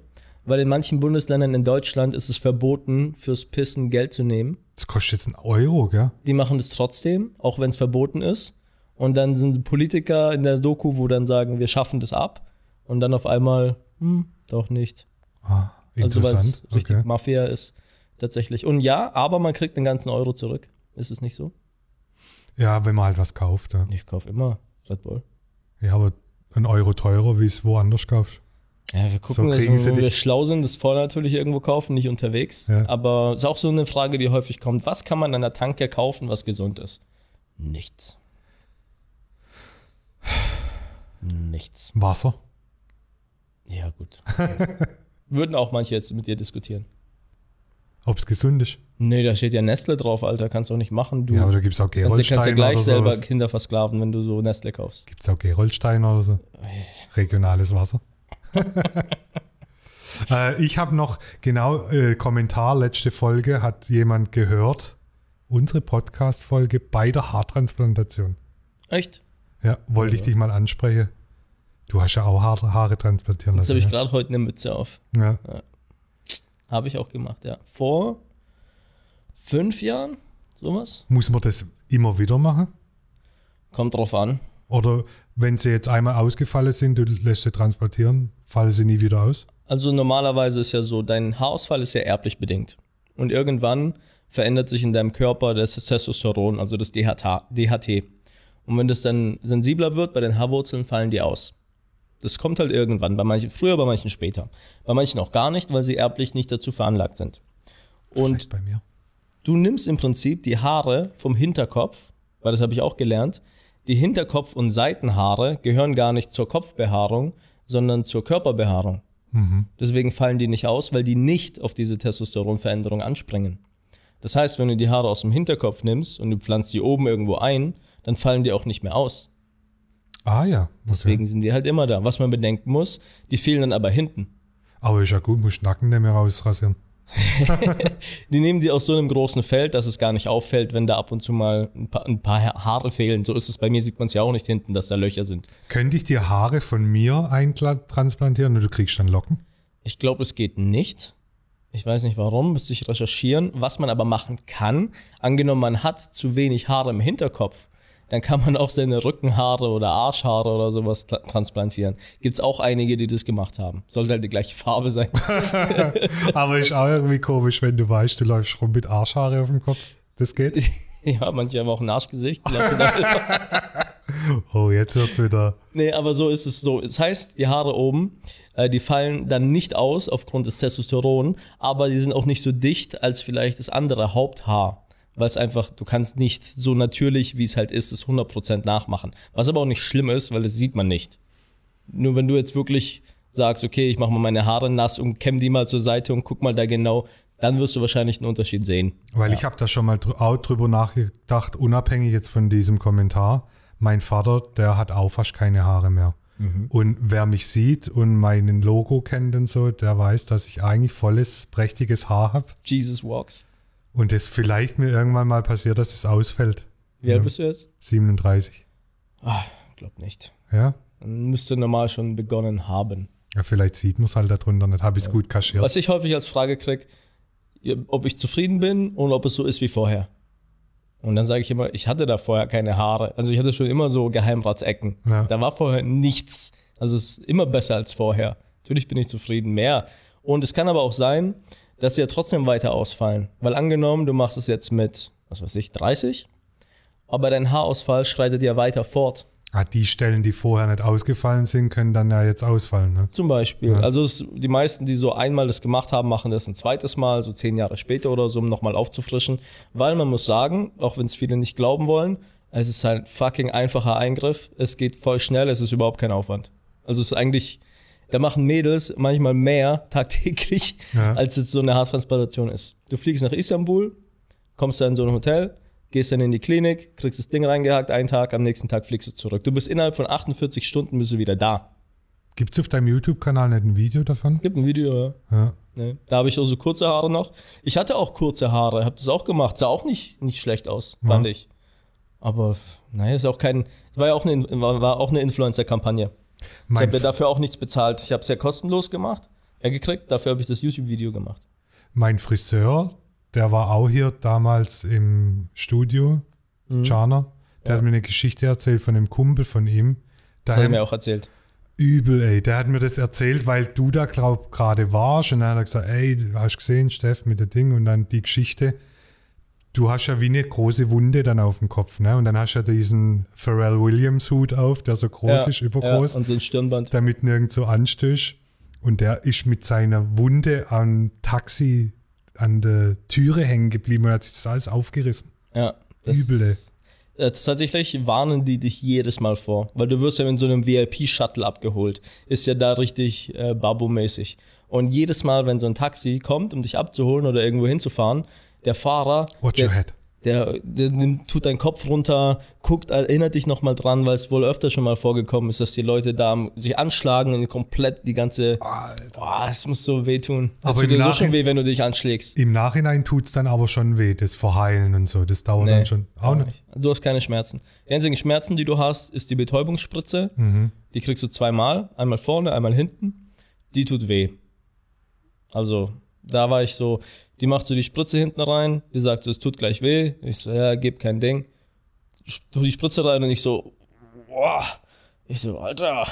weil in manchen Bundesländern in Deutschland ist es verboten, fürs Pissen Geld zu nehmen. Das kostet jetzt einen Euro, gell? Die machen das trotzdem, auch wenn es verboten ist. Und dann sind Politiker in der Doku, wo dann sagen, wir schaffen das ab. Und dann auf einmal, hm, doch nicht. Ah, Also weil es richtig okay. Mafia ist, tatsächlich. Und ja, aber man kriegt den ganzen Euro zurück. Ist es nicht so? Ja, wenn man halt was kauft. Ja, Ich kaufe immer Red Bull. ja aber ein Euro teurer, wie es woanders kaufst. Ja, wir gucken, So kriegen sie wenn wir dich. schlau sind, das vorne natürlich irgendwo kaufen, nicht unterwegs. Ja. Aber ist auch so eine Frage, die häufig kommt. Was kann man an der Tanke kaufen, was gesund ist? Nichts. Nichts. Wasser. Ja, gut. Würden auch manche jetzt mit dir diskutieren. Ob es gesund ist. Nee, da steht ja Nestle drauf, Alter. Kannst du auch nicht machen. Du Ja, aber da gibt es auch kannst, du- kannst ja Gerolstein gleich selber sowas. Kinder versklaven, wenn du so Nestle kaufst. Gibt es auch Gerolstein oder so? Regionales Wasser. äh, ich habe noch, genau, äh, Kommentar, letzte Folge hat jemand gehört, unsere Podcast-Folge bei der Haartransplantation. Echt? Ja, wollte ich dich mal ansprechen. Du hast ja auch Haare, Haare transplantieren Jetzt lassen. habe ich ja? gerade heute eine Mütze auf. ja. Habe ich auch gemacht, ja. Vor fünf Jahren, sowas. Muss man das immer wieder machen? Kommt drauf an. Oder wenn sie jetzt einmal ausgefallen sind, du lässt sie transplantieren, fallen sie nie wieder aus? Also normalerweise ist ja so, dein Haarausfall ist ja erblich bedingt. Und irgendwann verändert sich in deinem Körper das Testosteron, also das. DHT. Und wenn das dann sensibler wird, bei den Haarwurzeln fallen die aus. Das kommt halt irgendwann, bei manchen früher, bei manchen später. Bei manchen auch gar nicht, weil sie erblich nicht dazu veranlagt sind. Und Vielleicht bei mir. du nimmst im Prinzip die Haare vom Hinterkopf, weil das habe ich auch gelernt. Die Hinterkopf- und Seitenhaare gehören gar nicht zur Kopfbehaarung, sondern zur Körperbehaarung. Deswegen fallen die nicht aus, weil die nicht auf diese Testosteronveränderung anspringen. Das heißt, wenn du die Haare aus dem Hinterkopf nimmst und du pflanzt die oben irgendwo ein, dann fallen die auch nicht mehr aus. Ah ja. Okay. Deswegen sind die halt immer da. Was man bedenken muss, die fehlen dann aber hinten. Aber ist ja gut, musst Nacken nicht mehr rausrasieren. Die nehmen die aus so einem großen Feld, dass es gar nicht auffällt, wenn da ab und zu mal ein paar, ein paar Haare fehlen. So ist es bei mir, sieht man es ja auch nicht hinten, dass da Löcher sind. Könnte ich dir Haare von mir eintransplantieren und du kriegst dann Locken? Ich glaube, es geht nicht. Ich weiß nicht warum, müsste ich recherchieren. Was man aber machen kann, angenommen man hat zu wenig Haare im Hinterkopf, dann kann man auch seine Rückenhaare oder Arschhaare oder sowas tra- transplantieren. Gibt es auch einige, die das gemacht haben. Sollte halt die gleiche Farbe sein. Aber ist auch irgendwie komisch, wenn du weißt, du läufst rum mit Arschhaare auf dem Kopf. Das geht? ja, manche haben auch ein Arschgesicht. Oh, jetzt wird's wieder. nee, aber so ist es so. Das heißt, die Haare oben, äh, die fallen dann nicht aus aufgrund des Testosteron, aber die sind auch nicht so dicht als vielleicht das andere Haupthaar. Weil es einfach, du kannst nicht so natürlich, wie es halt ist, es 100% nachmachen. Was aber auch nicht schlimm ist, weil das sieht man nicht. Nur wenn du jetzt wirklich sagst, okay, ich mache mal meine Haare nass und kämm die mal zur Seite und guck mal da genau, dann wirst du wahrscheinlich einen Unterschied sehen. Weil ich habe da schon mal dr auch drüber nachgedacht, unabhängig jetzt von diesem Kommentar. Mein Vater, der hat auch fast keine Haare mehr. Und wer mich sieht und mein Logo kennt und so, der weiß, dass ich eigentlich volles, prächtiges Haar habe. Jesus walks. Und es vielleicht mir irgendwann mal passiert, dass es ausfällt. Wie alt Ja. bist du jetzt? 37. Ah, glaub nicht. Ja? Dann müsste normal schon begonnen haben. ja vielleicht sieht man es halt darunter nicht. Habe ich es gut kaschiert. Was ich häufig als Frage kriege, ob ich zufrieden bin und ob es so ist wie vorher. Und dann sage ich immer, ich hatte da vorher keine Haare. Also ich hatte schon immer so Geheimratsecken. Ja. Da war vorher nichts. Also es ist immer besser als vorher. Natürlich bin ich zufrieden, mehr. Und es kann aber auch sein, dass sie ja trotzdem weiter ausfallen. Weil angenommen, du machst es jetzt mit, was weiß ich, 30, aber dein Haarausfall schreitet ja weiter fort. Ah, die Stellen, die vorher nicht ausgefallen sind, können dann ja jetzt ausfallen. Ne? Zum Beispiel. Also es, die meisten, die so einmal das gemacht haben, machen das ein zweites Mal, so zehn Jahre später oder so, um nochmal aufzufrischen. Weil man muss sagen, auch wenn es viele nicht glauben wollen, es ist halt ein fucking einfacher Eingriff. Es geht voll schnell, es ist überhaupt kein Aufwand. Also es ist eigentlich, da machen Mädels manchmal mehr tagtäglich, Ja. als jetzt so eine Haartransplantation ist. Du fliegst nach Istanbul, kommst da in so ein Hotel, gehst dann in die Klinik, kriegst das Ding reingehakt, einen Tag, am nächsten Tag fliegst du zurück. Du bist innerhalb von 48 Stunden bist du wieder da. Gibt es auf deinem YouTube-Kanal nicht ein Video davon? Gibt ein Video, ja. Ja. Ne? Da habe ich auch so kurze Haare noch. Ich hatte auch kurze Haare, habe das auch gemacht. Sah auch nicht, nicht schlecht aus, fand ich. Aber naja, ist auch kein. War ja auch eine, war, war auch eine Influencer-Kampagne. Ich Mein, habe ja dafür auch nichts bezahlt. Ich habe es ja kostenlos gemacht, ja, gekriegt. Dafür habe ich das YouTube-Video gemacht. mein Friseur, der war auch hier damals im Studio, Mhm. Jana. Der hat mir eine Geschichte erzählt von einem Kumpel von ihm. Das hat er mir auch erzählt. übel, ey. Der hat mir das erzählt, weil du da, glaub, gerade warst. Und dann hat er gesagt, ey, hast gesehen, Steff, mit dem Ding. Und dann die Geschichte. Du hast ja wie eine große Wunde dann auf dem Kopf, ne? Und dann hast du ja diesen Pharrell Williams Hut auf, der so groß ja, ist, übergroß. Ja, und so ein Stirnband. damit nirgends so anstößt. Und der ist mit seiner Wunde am Taxi an der Türe hängen geblieben und hat sich das alles aufgerissen. Ja. Das, Übel, ey. Äh, tatsächlich warnen die dich jedes Mal vor, weil du wirst ja in so einem VIP-Shuttle abgeholt. Ist ja da richtig äh, Babu-mäßig. Und jedes Mal, wenn so ein Taxi kommt, um dich abzuholen oder irgendwo hinzufahren, der Fahrer, Watch der, your head. der, der nimmt, tut deinen Kopf runter, guckt, erinnert dich nochmal dran, weil es wohl öfter schon mal vorgekommen ist, dass die Leute da sich anschlagen und komplett die ganze. Boah, es muss so wehtun. Das Aber tut dir so schon weh, wenn du dich anschlägst. Im Nachhinein tut es dann aber schon weh, das Verheilen und so. Das dauert dann schon. Auch nicht. Du hast keine Schmerzen. Die einzigen Schmerzen, die du hast, ist die Betäubungsspritze. Mhm. Die kriegst du zweimal, einmal vorne, einmal hinten. Die tut weh. Also, da war ich so, die macht so die Spritze hinten rein, die sagt so, es tut gleich weh. Ich so, ja, gib kein Ding. Tu die Spritze rein und ich so, boah. Ich so, Alter.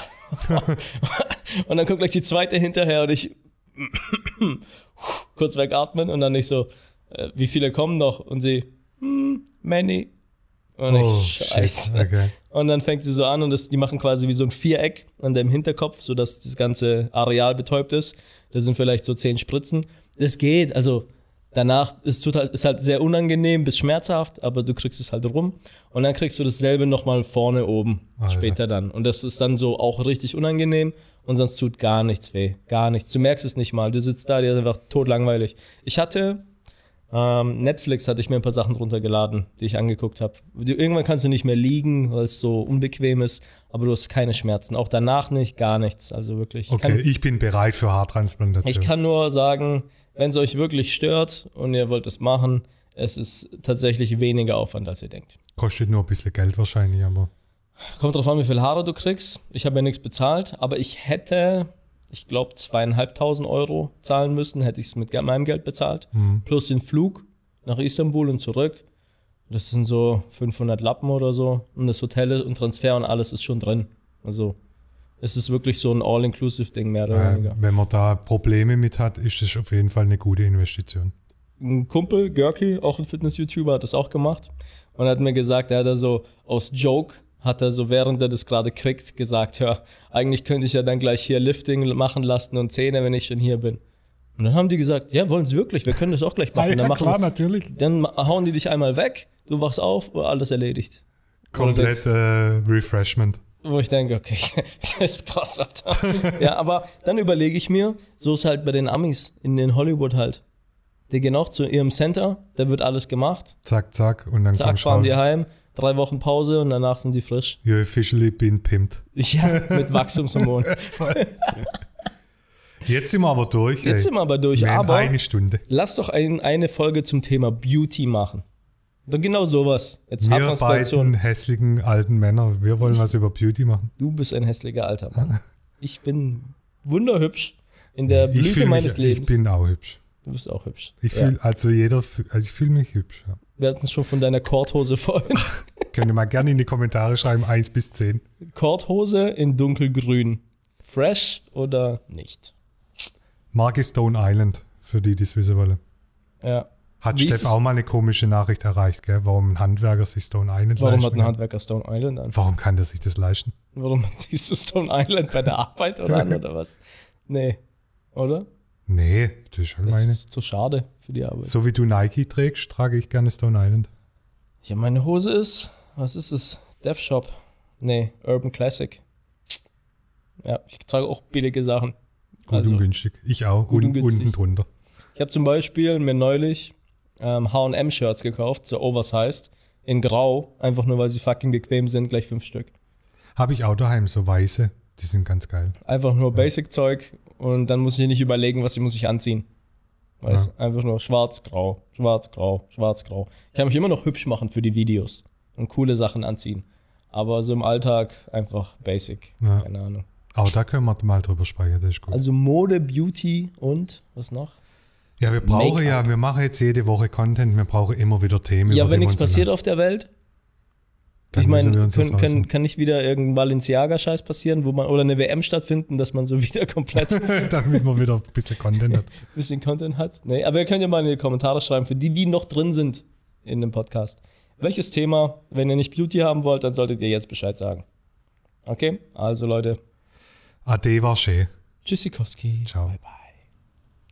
und dann kommt gleich die zweite hinterher und ich kurz wegatmen und dann ich so, äh, wie viele kommen noch? Und sie, hm, many. Und Oh, ich, scheiße. shit. Okay. Und dann fängt sie so an und das, die machen quasi wie so ein Viereck an deinem Hinterkopf, sodass das ganze Areal betäubt ist. Das sind vielleicht so zehn Spritzen. Das geht, also danach es tut halt, ist halt sehr unangenehm bis schmerzhaft, aber du kriegst es halt rum. Und dann kriegst du dasselbe nochmal vorne oben, Alter. später dann. Und das ist dann so auch richtig unangenehm und sonst tut gar nichts weh. Gar nichts. Du merkst es nicht mal. Du sitzt da, dir ist einfach totlangweilig. Ich hatte ähm, Netflix hatte ich mir ein paar Sachen runtergeladen, die ich angeguckt habe. Irgendwann kannst du nicht mehr liegen, weil es so unbequem ist, aber du hast keine Schmerzen. Auch danach nicht, gar nichts. Also wirklich. Ich Okay, kann, ich bin bereit für Haartransplantation. ich kann nur sagen, wenn es euch wirklich stört und ihr wollt es machen, es ist tatsächlich weniger Aufwand, als ihr denkt. Kostet nur ein bisschen Geld wahrscheinlich, aber. Kommt drauf an, wie viel Haare du kriegst. Ich habe ja nichts bezahlt, aber ich hätte, ich glaube, zweieinhalbtausend Euro zahlen müssen, hätte ich es mit meinem Geld bezahlt. Mhm. Plus den Flug nach Istanbul und zurück. Das sind so 500 Lappen oder so. Und das Hotel und Transfer und alles ist schon drin. Also es ist wirklich so ein All-Inclusive-Ding mehr oder Äh, weniger. wenn man da Probleme mit hat, ist es auf jeden Fall eine gute Investition. Ein Kumpel, Görki, auch ein Fitness-YouTuber, hat das auch gemacht und hat mir gesagt, er hat da so aus Joke, hat er so, während er das gerade kriegt, gesagt, ja, eigentlich könnte ich ja dann gleich hier Lifting machen lassen und Zähne, wenn ich schon hier bin. Und dann haben die gesagt, ja, wollen sie wirklich, wir können das auch gleich machen. dann, machen natürlich. dann hauen die dich einmal weg, du wachst auf, und alles erledigt. Komplett äh, Refreshment. Wo ich denke, okay, das ist krass, Alter. ja, aber dann überlege ich mir, so ist halt bei den Amis in den Hollywood halt. Die gehen auch zu ihrem Center, da wird alles gemacht. Zack, zack, und dann Zack, fahren raus. die heim, drei Wochen Pause und danach sind die frisch. You officially been pimped. Ja, mit Wachstumshormon. Jetzt sind wir aber durch. Jetzt ey. sind wir aber durch, haben aber eine Stunde. lass doch ein, eine Folge zum Thema Beauty machen. Doch genau sowas. Jetzt Wir beiden hässlichen alten Männer, wir wollen was über Beauty machen. Du bist ein hässlicher alter Mann. Ich bin wunderhübsch in der Ich Blüte meines mich, Lebens. ich bin auch hübsch. du bist auch hübsch. Ich Ja. fühle, also jeder, fühl- also ich fühle mich hübsch. Ja. Wir hatten schon von deiner Korthose vorhin. Könnt ihr mal gerne in die Kommentare schreiben, 1 bis 10. Korthose in dunkelgrün. Fresh oder nicht? Marke Stone Island, für die, die es wissen wollen. Ja. Hat Wie Steff auch mal eine komische Nachricht erreicht, gell? warum ein Handwerker sich Stone Island Warum hat leisten ein kann. Handwerker Stone Island an? Warum kann der sich das leisten? Warum siehst du Stone Island bei der Arbeit oder an oder was? Nee. Oder? Nee, das ist schon Das meine. ist zu schade für die Arbeit. So wie du Nike trägst, trage ich gerne Stone Island. Ja, meine Hose ist, was ist es? Dev Shop. Nee, Urban Classic. Ja, ich trage auch billige Sachen. Gut Also, und günstig. Ich auch. gut und Und günstig. unten drunter. Ich habe zum Beispiel mir neulich ähm, H&M-Shirts gekauft, so oversized, in grau, einfach nur, weil sie fucking bequem sind, gleich fünf Stück. Habe ich auch daheim, so weiße. Die sind ganz geil. Einfach nur Basic-Zeug und dann muss ich nicht überlegen, was ich muss ich anziehen. Weißt, einfach nur schwarz, grau, schwarz, grau, schwarz, grau. Ich kann mich immer noch hübsch machen für die Videos und coole Sachen anziehen. Aber so im Alltag einfach basic. Ja. Keine Ahnung. Aber da können wir mal drüber sprechen, das ist gut. Also Mode, Beauty und was noch? Ja, wir brauchen ja, wir machen jetzt jede Woche Content, wir brauchen immer wieder Themen. ja, über wenn nichts passiert auf der Welt. Ich meine, können, können, kann nicht wieder irgendein Balenciaga-Scheiß passieren, wo man oder eine WM stattfinden, dass man so wieder komplett ein damit man wieder ein bisschen Content hat. bisschen Content hat? Nee, aber ihr könnt ja mal in die Kommentare schreiben, für die, die noch drin sind in dem Podcast. Welches Thema, wenn ihr nicht Beauty haben wollt, dann solltet ihr jetzt Bescheid sagen. Okay? Also Leute, Ade war schön. Tschüssikowski. Ciao. Bye bye.